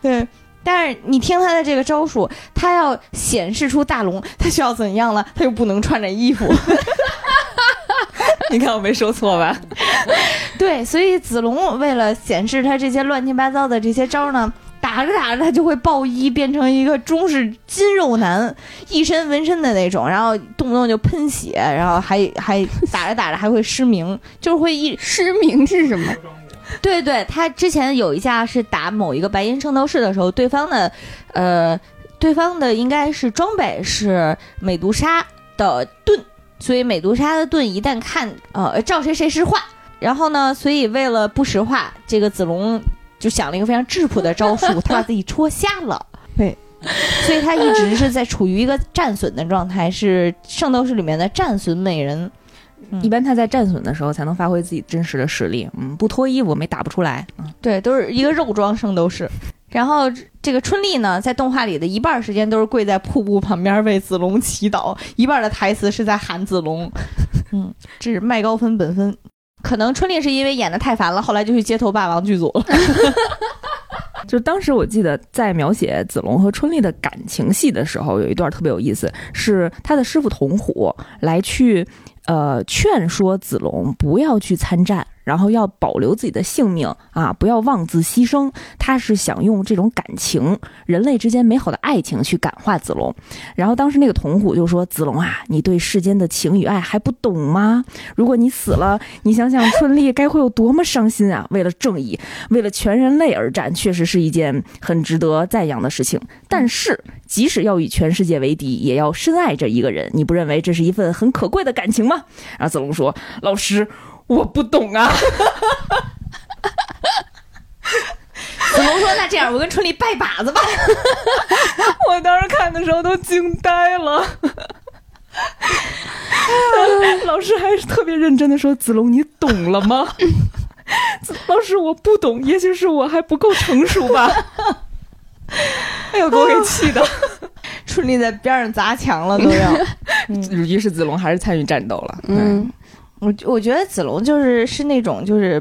对，但是你听他的这个招数，他要显示出大龙，他需要怎样了？他又不能穿着衣服。[laughs] 你看我没说错吧？对，所以子龙为了显示他这些乱七八糟的这些招呢，打着打着他就会爆衣，变成一个中式筋肉男，一身纹身的那种，然后动不动就喷血，然后还还打着打着还会失明，就是会一失明是什么？[laughs] 对对，他之前有一下是打某一个白银圣斗士的时候，对方的，呃，对方的应该是装备是美杜莎的盾，所以美杜莎的盾一旦看呃照谁谁石化，然后呢，所以为了不石化，这个子龙就想了一个非常质朴的招数，[laughs] 他把自己戳瞎了。[laughs] 对。所以他一直是在处于一个战损的状态，是圣斗士里面的战损美人。嗯一般他在战损的时候才能发挥自己真实的实力。嗯，不脱衣服没打不出来。嗯，对，都是一个肉装圣斗士。然后这个春丽呢，在动画里的一半时间都是跪在瀑布旁边为子龙祈祷，一半的台词是在喊子龙。嗯，这是麦高芬本分。可能春丽是因为演的太烦了，后来就去街头霸王剧组了。[laughs] 就当时我记得在描写子龙和春丽的感情戏的时候，有一段特别有意思，是他的师傅童虎来去呃劝说子龙不要去参战。然后要保留自己的性命啊，不要妄自牺牲。他是想用这种感情，人类之间美好的爱情去感化子龙。然后当时那个童虎就说：“子龙啊，你对世间的情与爱还不懂吗？如果你死了，你想想春丽该会有多么伤心啊！为了正义，为了全人类而战，确实是一件很值得赞扬的事情。但是，即使要与全世界为敌，也要深爱着一个人。你不认为这是一份很可贵的感情吗？”然后子龙说：“老师。”我不懂啊，子龙龙说：“那这样，我跟春丽拜把子吧。[laughs] 我当时看的时候都惊呆了。[laughs] 老师还是特别认真的说：“子龙，你懂了吗？” [laughs] 老师，我不懂，也许是我还不够成熟吧。哎呦，给我给气的！”春丽在边上砸墙了，都要。于是子龙还是参与战斗了。嗯，我我觉得子龙就是是那种就是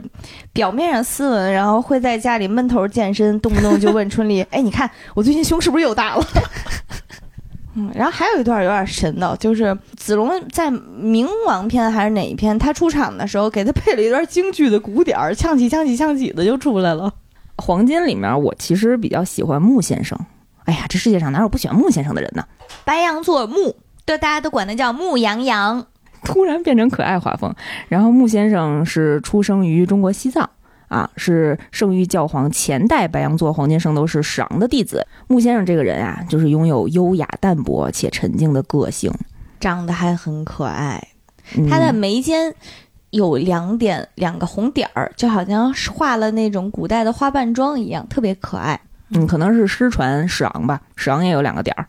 表面上斯文，然后会在家里闷头健身，动不动就问春丽：“哎，你看我最近胸是不是又大了？” [laughs] 嗯，然后还有一段有点神的，就是子龙在冥王篇还是哪一篇，他出场的时候给他配了一段京剧的鼓点儿，呛起呛起呛起的就出来了。黄金里面，我其实比较喜欢穆先生。哎呀，这世界上哪有不喜欢穆先生的人呢？白羊座木，对，大家都管他叫穆羊羊。突然变成可爱画风。然后穆先生是出生于中国西藏啊，是圣域教皇前代白羊座黄金圣斗士史昂的弟子。穆先生这个人啊，就是拥有优雅淡泊且沉静的个性，长得还很可爱。嗯他的眉间有两点两个红点儿，就好像是画了那种古代的花瓣妆一样，特别可爱。嗯，可能是失传史昂吧，史昂也有两个点儿。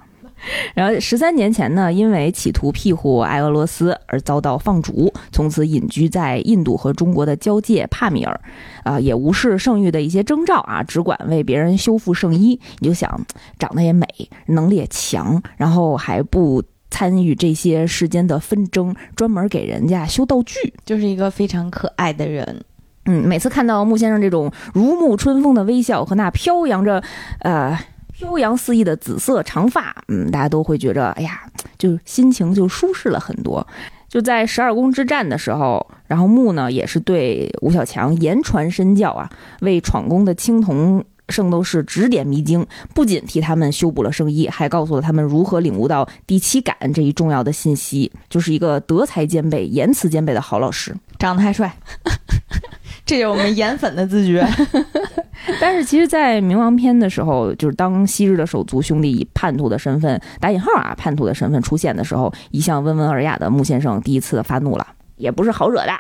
[laughs] 然后十三年前呢，因为企图庇护爱俄罗斯而遭到放逐，从此隐居在印度和中国的交界帕米尔，啊、也无视圣域的一些征兆啊，只管为别人修复圣衣。你就想，长得也美，能力也强，然后还不参与这些世间的纷争，专门给人家修道具。就是一个非常可爱的人。嗯，每次看到穆先生这种如沐春风的微笑和那飘扬着，呃，飘扬肆意的紫色长发，嗯，大家都会觉着，哎呀，就心情就舒适了很多。就在十二宫之战的时候，然后木呢也是对吴小强言传身教啊，为闯宫的青铜圣斗士指点迷津，不仅替他们修补了圣衣，还告诉了他们如何领悟到第七感这一重要的信息，就是一个德才兼备、言辞兼备的好老师。长得还帅，[laughs] 这就是我们颜粉的自觉。[laughs] 但是其实，在冥王篇的时候，就是当昔日的手足兄弟以叛徒的身份（打引号啊）叛徒的身份出现的时候，一向温文尔雅的穆先生第一次发怒了，也不是好惹的，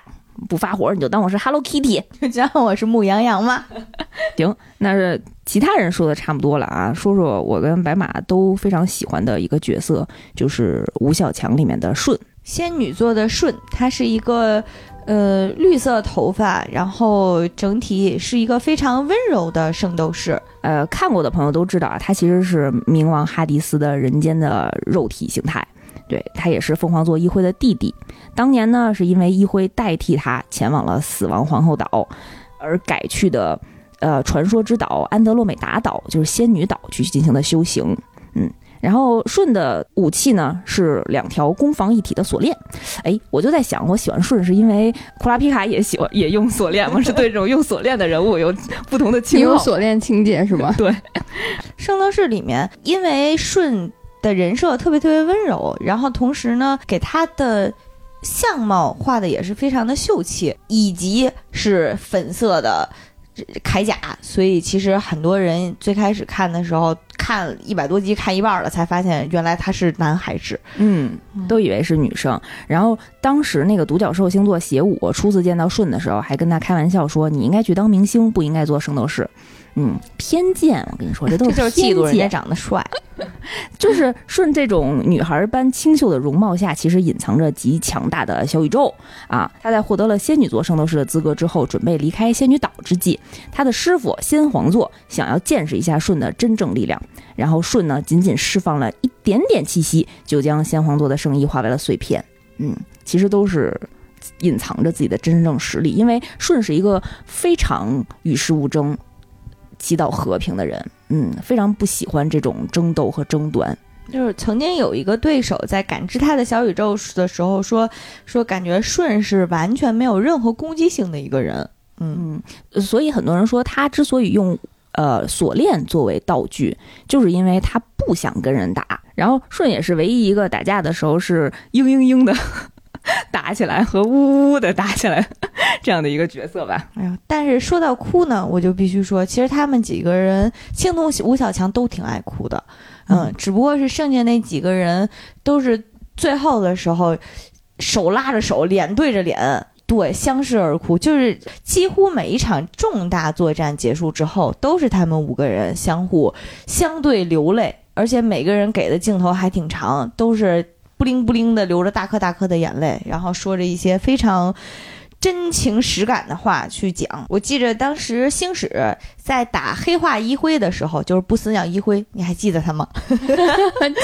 不发火你就当我是 Hello Kitty。[laughs] 就当我是牧羊羊吗？[laughs] 行，那是其他人说的差不多了啊，说说我跟白马都非常喜欢的一个角色，就是吴小强里面的舜。仙女座的舜，她是一个呃绿色头发，然后整体是一个非常温柔的圣斗士。呃，看过的朋友都知道啊，他其实是冥王哈迪斯的人间的肉体形态。对他也是凤凰座一辉的弟弟。当年呢，是因为一辉代替他前往了死亡皇后岛，而改去的呃传说之岛安德洛美达岛，就是仙女岛去进行的修行。嗯。然后舜的武器呢是两条攻防一体的锁链，哎，我就在想，我喜欢舜是因为库拉皮卡也喜欢也用锁链吗？是对这种用锁链的人物有不同的你有。锁链情节是吗？对，[laughs] 圣斗士里面，因为舜的人设特别特别温柔，然后同时呢，给他的相貌画的也是非常的秀气，以及是粉色的铠甲，所以其实很多人最开始看的时候，看一百多集看一半了，才发现原来他是男孩子。嗯，都以为是女生。然后当时那个独角兽星座邪武初次见到舜的时候，还跟他开玩笑说：“你应该去当明星，不应该做圣斗士。”嗯，偏见，我跟你说，这都是就是嫉妒人家长得帅，[laughs] 就是舜这种女孩般清秀的容貌下，其实隐藏着极强大的小宇宙啊！她在获得了仙女座圣斗士的资格之后，准备离开仙女岛之际，她的师傅仙皇座想要见识一下舜的真正力量，然后舜呢仅仅释放了一点点气息，就将先皇座的圣衣化为了碎片。嗯，其实都是。隐藏着自己的真正实力，因为舜是一个非常与世无争、祈祷和平的人，嗯，非常不喜欢这种争斗和争端。就是曾经有一个对手在感知他的小宇宙的时候说说，感觉舜是完全没有任何攻击性的一个人。嗯，嗯，所以很多人说他之所以用呃锁链作为道具，就是因为他不想跟人打。然后舜也是唯一一个打架的时候是嘤嘤嘤的 [laughs] 打起来和呜呜呜的打起来 [laughs] 这样的一个角色吧。哎呀，但是说到哭呢，我就必须说，其实他们几个人，青铜吴小强都挺爱哭的。嗯，嗯只不过是剩下那几个人都是最后的时候手拉着手，脸对着脸。对，相视而哭，就是几乎每一场重大作战结束之后，都是他们五个人相互相对流泪，而且每个人给的镜头还挺长，都是不灵不灵的流着大颗大颗的眼泪，然后说着一些非常真情实感的话去讲。我记着当时星矢在打黑化一辉的时候，就是不死鸟一辉，你还记得他吗？[laughs]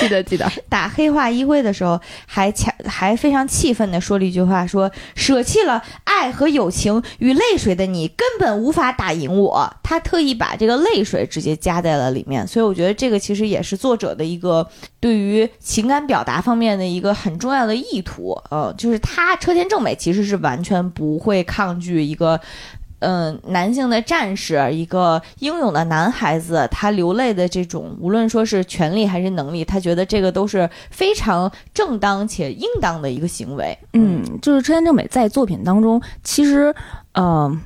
记得记得，打黑化一辉的时候，还强还非常气愤的说了一句话说，舍弃了爱和友情与泪水的你，根本无法打赢我。他特意把这个泪水直接加在了里面，所以我觉得这个其实也是作者的一个对于情感表达方面的一个很重要的意图。呃，就是他车田正美其实是完全不会抗拒一个。嗯，男性的战士，一个英勇的男孩子，他流泪的这种，无论说是权利还是能力，他觉得这个都是非常正当且应当的一个行为。嗯，就是车田正美在作品当中，其实呃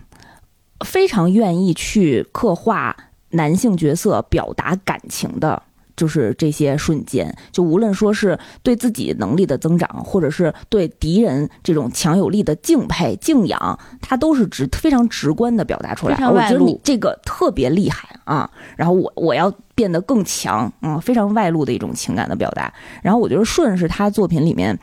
非常愿意去刻画男性角色表达感情的。就是这些瞬间，就无论说是对自己能力的增长，或者是对敌人这种强有力的敬佩、敬仰，他都是直非常直观的表达出来。我觉得你这个特别厉害啊！然后我我要变得更强，嗯，非常外露的一种情感的表达。然后我觉得顺是他作品里面，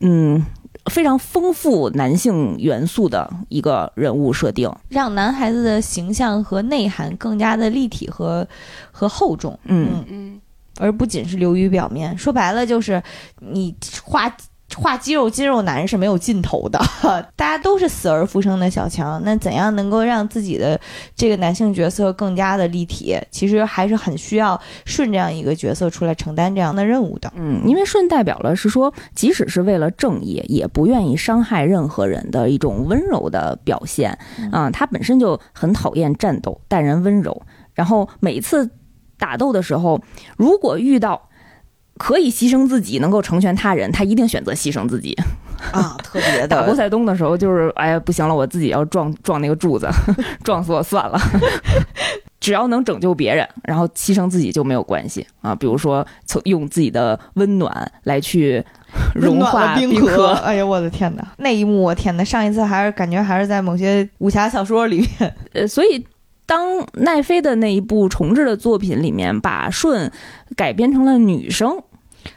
嗯，非常丰富男性元素的一个人物设定。让男孩子的形象和内涵更加的立体和和厚重，嗯嗯，而不仅是流于表面。说白了就是你画画肌肉肌肉男是没有尽头的，[laughs] 大家都是死而复生的小强。那怎样能够让自己的这个男性角色更加的立体？其实还是很需要顺这样一个角色出来承担这样的任务的。嗯，因为顺代表了是说，即使是为了正义，也不愿意伤害任何人的一种温柔的表现啊。他本身就很讨厌战斗，待人温柔。然后每一次打斗的时候，如果遇到可以牺牲自己，能够成全他人，他一定选择牺牲自己。啊，特别 [laughs] 打波塞冬的时候，就是哎呀，不行了，我自己要撞撞那个柱子，[laughs] 撞死我算了。[laughs] 只要能拯救别人，然后牺牲自己就没有关系啊。比如说，从用自己的温暖来去融化冰河。哎呀，我的天哪！那一幕，我天哪！上一次还是感觉还是在某些武侠小说里面，呃，所以当奈飞的那一部重制的作品里面，把顺改编成了女生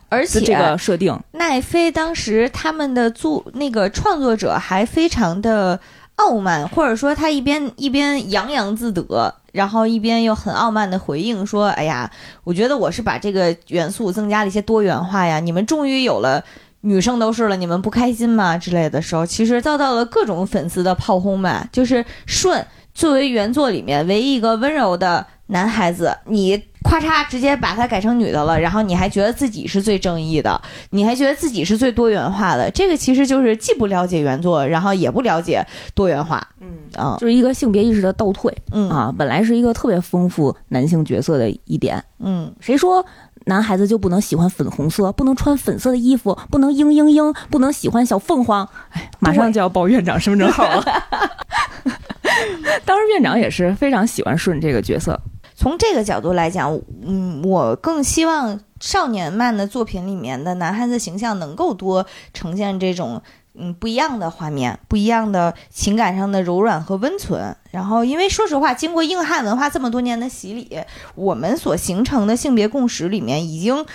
而且的这个设定，奈飞当时他们的作那个创作者还非常的傲慢，或者说他一边一边洋洋自得，然后一边又很傲慢的回应说：“哎呀，我觉得我是把这个元素增加了一些多元化呀，你们终于有了。”女生都是了，你们不开心吗？之类的时候，其实遭到了各种粉丝的炮轰吧。就是顺作为原作里面唯一一个温柔的男孩子，你咔嚓直接把他改成女的了，然后你还觉得自己是最正义的，你还觉得自己是最多元化的，这个其实就是既不了解原作，然后也不了解多元化，嗯，啊，就是一个性别意识的倒退嗯啊。本来是一个特别丰富男性角色的一点，嗯，谁说男孩子就不能喜欢粉红色，不能穿粉色的衣服，不能嘤嘤嘤，不能喜欢小凤凰？哎，马上就要报院长身份证号了。[laughs] 当时院长也是非常喜欢顺这个角色，从这个角度来讲，嗯，我更希望少年漫的作品里面的男孩子形象能够多呈现这种。嗯，不一样的画面，不一样的情感上的柔软和温存。然后，因为说实话，经过硬汉文化这么多年的洗礼，我们所形成的性别共识里面，已经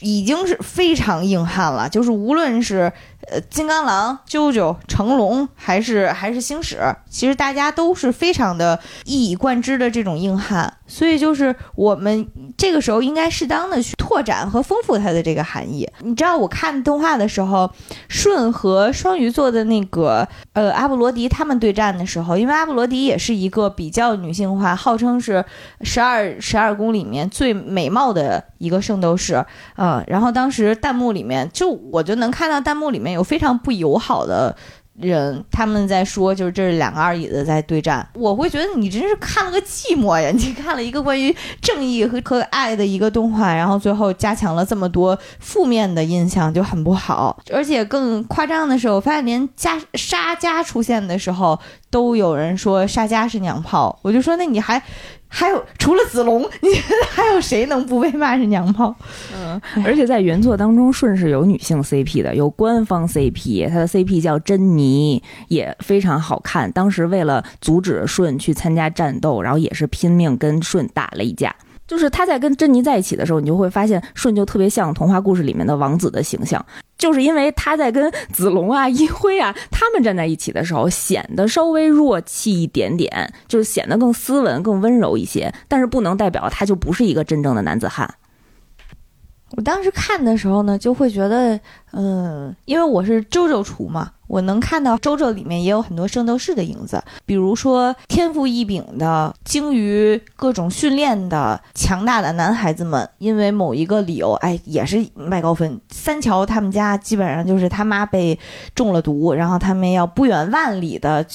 已经是非常硬汉了。就是无论是呃金刚狼、啾啾、成龙，还是还是星矢，其实大家都是非常的一以贯之的这种硬汉。所以，就是我们这个时候应该适当的去拓展和丰富它的这个含义。你知道，我看动画的时候，顺和双鱼座的那个呃阿布罗迪他们对战的时候，因为阿布罗迪也是一个比较女性化，号称是十二十二宫里面最美貌的一个圣斗士，呃，然后当时弹幕里面就我就能看到弹幕里面有非常不友好的。人他们在说，就是这是两个二椅子在对战，我会觉得你真是看了个寂寞呀！你看了一个关于正义和和爱的一个动画，然后最后加强了这么多负面的印象，就很不好。而且更夸张的是，我发现连加沙加出现的时候，都有人说沙家是娘炮，我就说那你还。还有除了子龙，你觉得还有谁能不被骂是娘炮？嗯，而且在原作当中，顺是有女性 CP 的，有官方 CP，他的 CP 叫珍妮，也非常好看。当时为了阻止顺去参加战斗，然后也是拼命跟顺打了一架。就是他在跟珍妮在一起的时候，你就会发现顺就特别像童话故事里面的王子的形象，就是因为他在跟子龙啊、一辉啊他们站在一起的时候，显得稍微弱气一点点，就是显得更斯文、更温柔一些。但是不能代表他就不是一个真正的男子汉。我当时看的时候呢，就会觉得，嗯，因为我是周周厨嘛，我能看到周周里面也有很多圣斗士的影子，比如说天赋异禀的、精于各种训练的强大的男孩子们，因为某一个理由，哎，也是麦高芬、三桥他们家基本上就是他妈被中了毒，然后他们要不远万里的。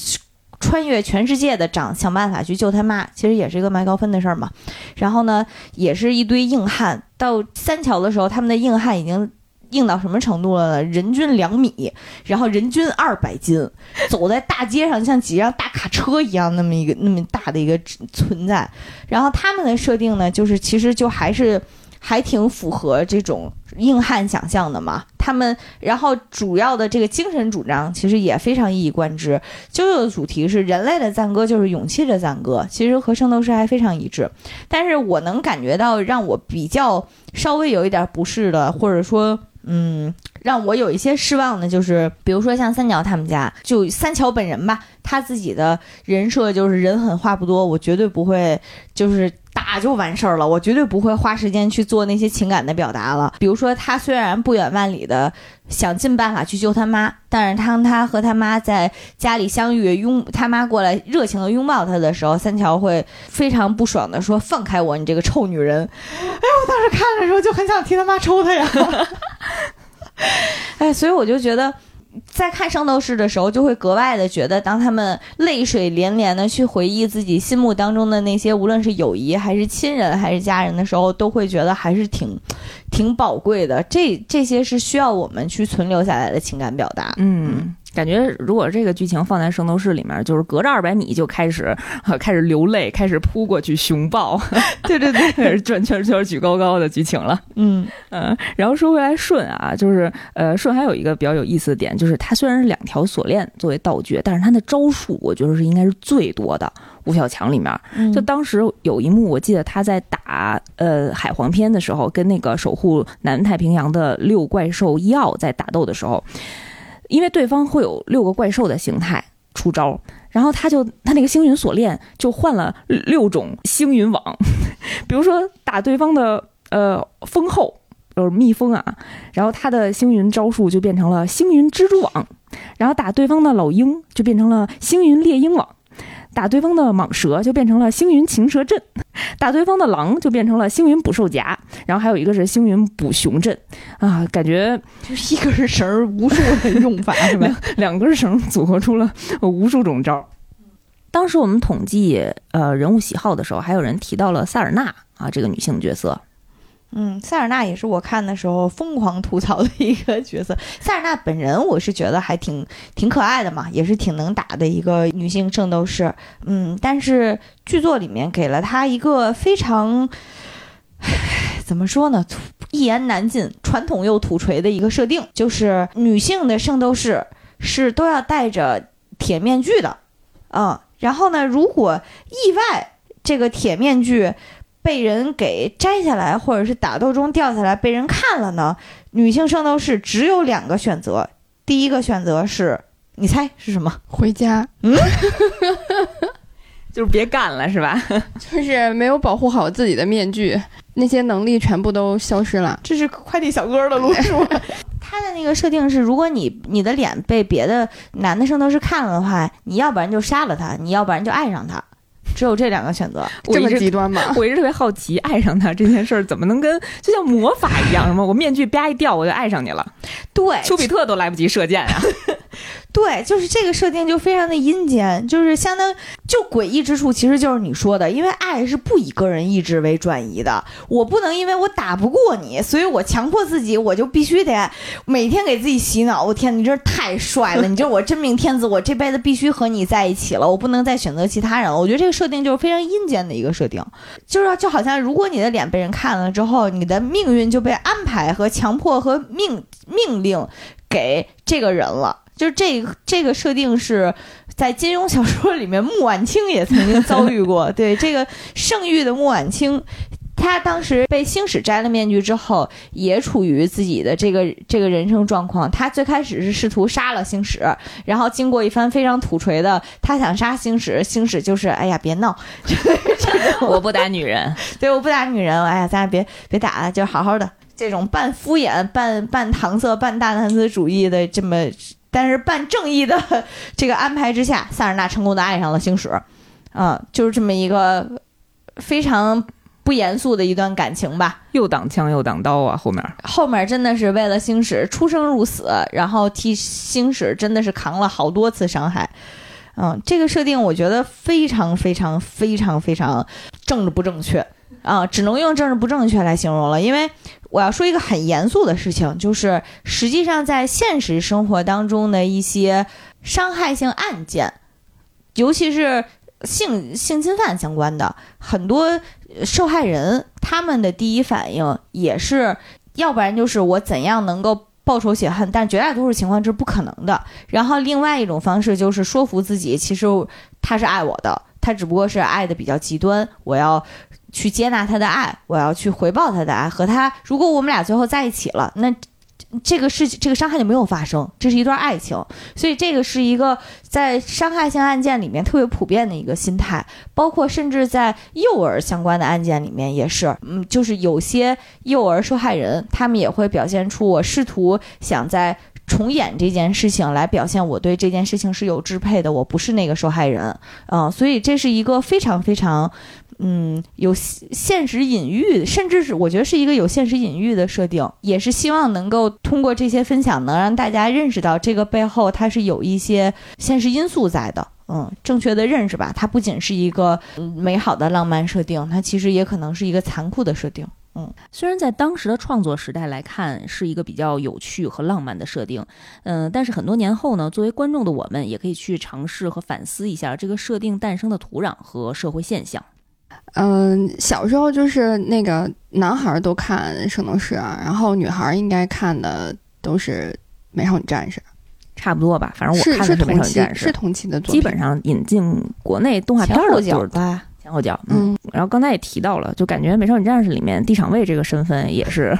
穿越全世界的长想办法去救他妈，其实也是一个麦高芬的事儿嘛。然后呢，也是一堆硬汉。到三桥的时候，他们的硬汉已经硬到什么程度了呢？人均两米，然后人均二百斤，走在大街上像几辆大卡车一样，那么一个那么大的一个存在。然后他们的设定呢，就是其实就还是。还挺符合这种硬汉想象的嘛。他们，然后主要的这个精神主张其实也非常一以贯之。啾啾的主题是人类的赞歌就是勇气的赞歌，其实和圣斗士还非常一致。但是我能感觉到让我比较稍微有一点不适的，或者说，嗯，让我有一些失望的，就是比如说像三桥他们家，就三桥本人吧，他自己的人设就是人狠话不多，我绝对不会就是。打就完事儿了，我绝对不会花时间去做那些情感的表达了。比如说，他虽然不远万里的想尽办法去救他妈，但是当他和他妈在家里相遇，拥他妈过来热情的拥抱他的时候，三桥会非常不爽的说：“放开我，你这个臭女人！” [laughs] 哎，我当时看的时候就很想替他妈抽他呀。[laughs] 哎，所以我就觉得。在看《圣斗士》的时候，就会格外的觉得，当他们泪水连连的去回忆自己心目当中的那些，无论是友谊还是亲人还是家人的时候，都会觉得还是挺，挺宝贵的。这这些是需要我们去存留下来的情感表达。嗯。感觉如果这个剧情放在《圣斗士》里面，就是隔着二百米就开始 [laughs] 开始流泪，开始扑过去熊抱，对 [laughs] 对对，[laughs] 转圈圈举高高的剧情了。嗯嗯，然后说回来，顺啊，就是呃，顺还有一个比较有意思的点，就是他虽然是两条锁链作为道具，但是他的招数我觉得是应该是最多的。吴小强里面，就当时有一幕，我记得他在打呃海皇篇的时候，跟那个守护南太平洋的六怪兽伊奥在打斗的时候。因为对方会有六个怪兽的形态出招，然后他就他那个星云锁链就换了六种星云网，[laughs] 比如说打对方的呃蜂后就是蜜蜂啊，然后他的星云招数就变成了星云蜘蛛网，然后打对方的老鹰就变成了星云猎鹰网。打对方的蟒蛇就变成了星云擒蛇阵，打对方的狼就变成了星云捕兽夹，然后还有一个是星云捕熊阵，啊，感觉就是一根绳无数的用法是吧？两根绳组合出了无数种招。当时我们统计呃人物喜好的时候，还有人提到了萨尔纳啊这个女性角色。嗯，塞尔纳也是我看的时候疯狂吐槽的一个角色。塞尔纳本人，我是觉得还挺挺可爱的嘛，也是挺能打的一个女性圣斗士。嗯，但是剧作里面给了她一个非常，怎么说呢，一言难尽、传统又土锤的一个设定，就是女性的圣斗士是都要戴着铁面具的。嗯，然后呢，如果意外这个铁面具。被人给摘下来，或者是打斗中掉下来被人看了呢？女性圣斗士只有两个选择，第一个选择是你猜是什么？回家。嗯，就是别干了，是吧？[laughs] 就是没有保护好自己的面具，那些能力全部都消失了。这是快递小哥的路数。[laughs] 他的那个设定是，如果你你的脸被别的男的圣斗士看了的话，你要不然就杀了他，你要不然就爱上他。只有这两个选择，这么极端吗？[laughs] 我一直特别好奇，爱上他这件事儿怎么能跟就像魔法一样？什么？我面具啪一掉，我就爱上你了？对，丘比特都来不及射箭呀。[laughs] 对，就是这个设定就非常的阴间，就是相当就诡异之处，其实就是你说的，因为爱是不以个人意志为转移的，我不能因为我打不过你，所以我强迫自己，我就必须得每天给自己洗脑。我天，你真是太帅了，你就是我真命天子，我这辈子必须和你在一起了，我不能再选择其他人了。我觉得这个设定就是非常阴间的一个设定，就是就好像如果你的脸被人看了之后，你的命运就被安排和强迫和命命令给这个人了。就是这这个设定是在金庸小说里面，穆婉清也曾经遭遇过。[laughs] 对这个圣域的穆婉清，他当时被星矢摘了面具之后，也处于自己的这个这个人生状况。他最开始是试图杀了星矢，然后经过一番非常土锤的，他想杀星矢，星矢就是哎呀别闹，[laughs] 我不打女人，[laughs] 对我不打女人，哎呀咱俩别别打了，就好好的。这种半敷衍、半半搪塞、半大男子主义的这么。但是办正义的 [laughs] 这个安排之下，萨尔纳成功的爱上了星矢，啊，就是这么一个非常不严肃的一段感情吧。又挡枪又挡刀啊，后面后面真的是为了星矢出生入死，然后替星矢真的是扛了好多次伤害。嗯，这个设定我觉得非常非常非常非常政治不正确啊，只能用政治不正确来形容了，因为。我要说一个很严肃的事情，就是实际上在现实生活当中的一些伤害性案件，尤其是性性侵犯相关的，很多受害人他们的第一反应也是，要不然就是我怎样能够报仇雪恨，但绝大多数情况这是不可能的。然后另外一种方式就是说服自己，其实他是爱我的，他只不过是爱的比较极端，我要。去接纳他的爱，我要去回报他的爱，和他。如果我们俩最后在一起了，那这个事情，这个伤害就没有发生。这是一段爱情，所以这个是一个在伤害性案件里面特别普遍的一个心态，包括甚至在幼儿相关的案件里面也是。嗯，就是有些幼儿受害人，他们也会表现出我试图想在重演这件事情，来表现我对这件事情是有支配的，我不是那个受害人。嗯，所以这是一个非常非常。嗯，有现实隐喻，甚至是我觉得是一个有现实隐喻的设定，也是希望能够通过这些分享，能让大家认识到这个背后它是有一些现实因素在的。嗯，正确的认识吧，它不仅是一个美好的浪漫设定，它其实也可能是一个残酷的设定。嗯，虽然在当时的创作时代来看是一个比较有趣和浪漫的设定，嗯，但是很多年后呢，作为观众的我们也可以去尝试和反思一下这个设定诞生的土壤和社会现象。嗯，小时候就是那个男孩都看《圣斗士》，然后女孩应该看的都是《美少女战士》，差不多吧。反正我看的是《美少女战士》，是同期的作品。基本上引进国内动画片的就是吧，前后脚。嗯，然后刚才也提到了，就感觉《美少女战士》里面地场卫这个身份也是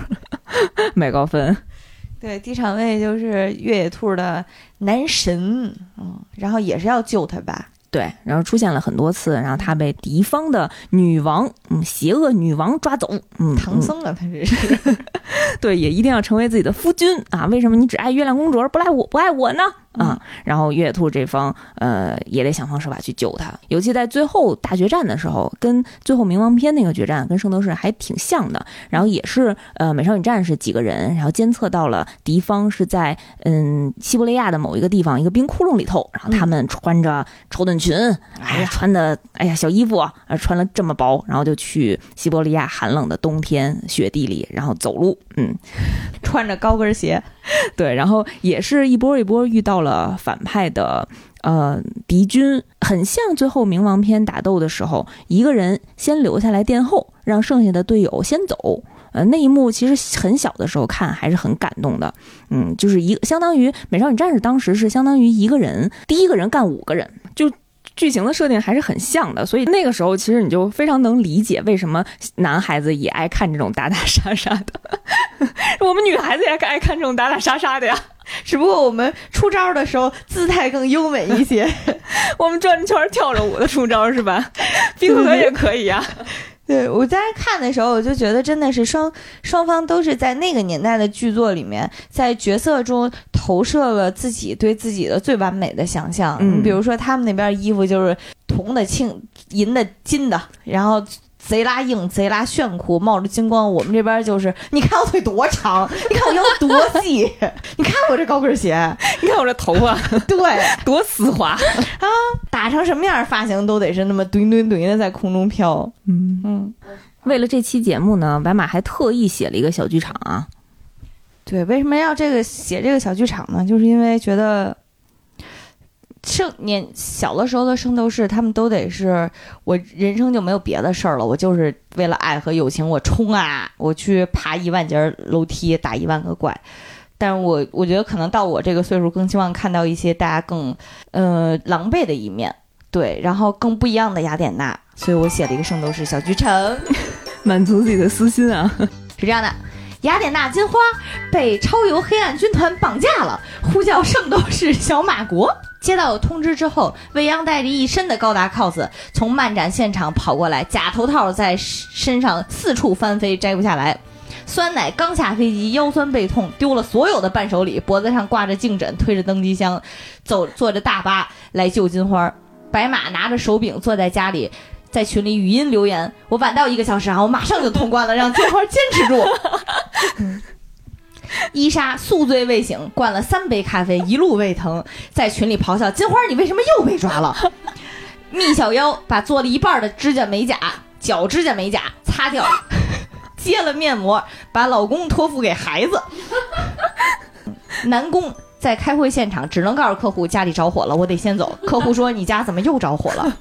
[laughs] 买高分。[laughs] 对，地场卫就是越野兔的男神，嗯，然后也是要救他吧。对，然后出现了很多次，然后他被敌方的女王，嗯，邪恶女王抓走，嗯，唐僧啊，他这是，[laughs] 对，也一定要成为自己的夫君啊？为什么你只爱月亮公主而不爱我，不爱我呢？啊，然后月野兔这方，呃，也得想方设法去救他。尤其在最后大决战的时候，跟最后冥王篇那个决战，跟圣斗士还挺像的。然后也是，呃，美少女战士几个人，然后监测到了敌方是在，嗯，西伯利亚的某一个地方，一个冰窟窿里头。然后他们穿着绸缎裙，哎呀，穿的，哎呀，小衣服，啊，穿了这么薄，然后就去西伯利亚寒冷的冬天雪地里，然后走路，嗯，穿着高跟鞋。[laughs] 对，然后也是一波一波遇到了反派的呃敌军，很像最后冥王篇打斗的时候，一个人先留下来殿后，让剩下的队友先走。呃，那一幕其实很小的时候看还是很感动的。嗯，就是一相当于美少女战士当时是相当于一个人第一个人干五个人，就。剧情的设定还是很像的，所以那个时候其实你就非常能理解为什么男孩子也爱看这种打打杀杀的，[laughs] 我们女孩子也爱看这种打打杀杀的呀。只不过我们出招的时候姿态更优美一些，[laughs] 我们转着圈跳着舞的出招是吧？[laughs] 冰河也可以呀。对我在看的时候，我就觉得真的是双双方都是在那个年代的剧作里面，在角色中投射了自己对自己的最完美的想象。嗯，比如说他们那边衣服就是铜的、青、银的、金的，然后贼拉硬，贼拉炫酷，冒着金光。我们这边就是，你看我腿多长，你看我腰多细，[laughs] 你看我这高跟鞋，你看我这头发对，多丝滑啊，打成什么样，发型都得是那么怼怼怼的在空中飘。嗯。嗯，为了这期节目呢，白马还特意写了一个小剧场啊。对，为什么要这个写这个小剧场呢？就是因为觉得圣年小的时候的圣斗士，他们都得是我人生就没有别的事儿了，我就是为了爱和友情，我冲啊，我去爬一万节楼梯，打一万个怪。但是我我觉得可能到我这个岁数，更希望看到一些大家更呃狼狈的一面，对，然后更不一样的雅典娜，所以我写了一个圣斗士小剧场。[laughs] 满足自己的私心啊！是这样的，雅典娜金花被超游黑暗军团绑架了，呼叫圣斗士小马国。接到通知之后，未央带着一身的高达 cos 从漫展现场跑过来，假头套在身上四处翻飞，摘不下来。酸奶刚下飞机，腰酸背痛，丢了所有的伴手礼，脖子上挂着颈枕，推着登机箱，走坐着大巴来救金花。白马拿着手柄坐在家里，在群里语音留言：“我晚到一个小时啊，我马上就通关了，让金花坚持住。[laughs] 嗯”伊莎宿醉未醒，灌了三杯咖啡，一路胃疼，在群里咆哮：“金花，你为什么又被抓了？”蜜小妖把做了一半的指甲美甲、脚指甲美甲擦掉，接了面膜，把老公托付给孩子。南宫在开会现场只能告诉客户家里着火了，我得先走。客户说：“你家怎么又着火了？”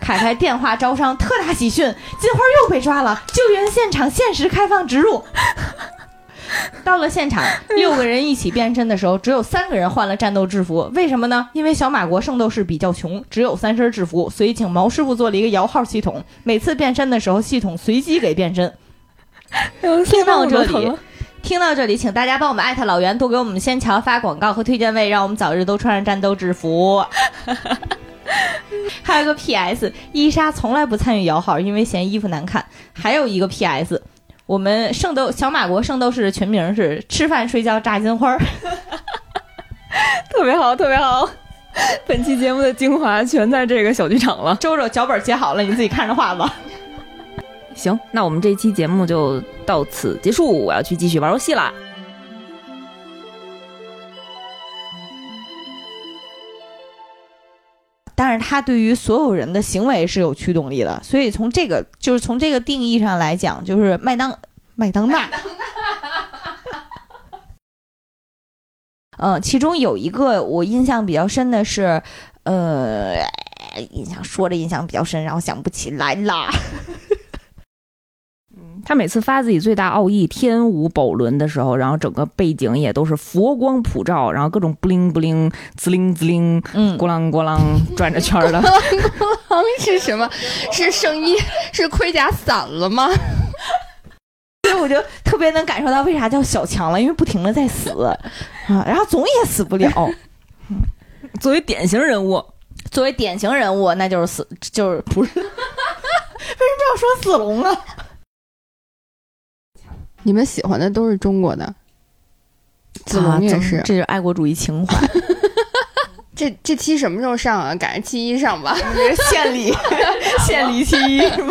凯凯电话招商，特大喜讯，金花又被抓了，救援现场限时开放植入。[laughs] 到了现场，六个人一起变身的时候，只有三个人换了战斗制服，为什么呢？因为小马国圣斗士比较穷，只有三身制服，所以请毛师傅做了一个摇号系统，每次变身的时候，系统随机给变身。听到这里，听到这里，请大家帮我们艾特老袁，多给我们仙桥发广告和推荐位，让我们早日都穿上战斗制服。[laughs] 还有个 P.S. 伊莎从来不参与摇号，因为嫌衣服难看。还有一个 P.S. 我们圣斗小马国圣斗士的全名是吃饭睡觉炸金花。[laughs] 特别好，特别好。本期节目的精华全在这个小剧场了。周周脚本写好了，你自己看着画吧。行，那我们这期节目就到此结束，我要去继续玩游戏啦。但是他对于所有人的行为是有驱动力的，所以从这个就是从这个定义上来讲，就是麦当麦当娜。嗯，其中有一个我印象比较深的是，呃，印象说着印象比较深，然后想不起来啦。他每次发自己最大奥义天舞宝轮的时候，然后整个背景也都是佛光普照，然后各种不灵不灵、滋灵滋灵、嗯，咣啷咣啷转着圈儿的。是什么？是圣衣？是盔甲散了吗？所以我就特别能感受到为啥叫小强了，因为不停的在死啊，然后总也死不了。[laughs] 作为典型人物，作为典型人物，那就是死，就是不是？[laughs] 为什么要说死龙啊？你们喜欢的都是中国的，子龙也是。这就是爱国主义情怀。[laughs] 这这期什么时候上啊？赶上七一上吧。[laughs] 献礼，[laughs] 献礼七一是吗？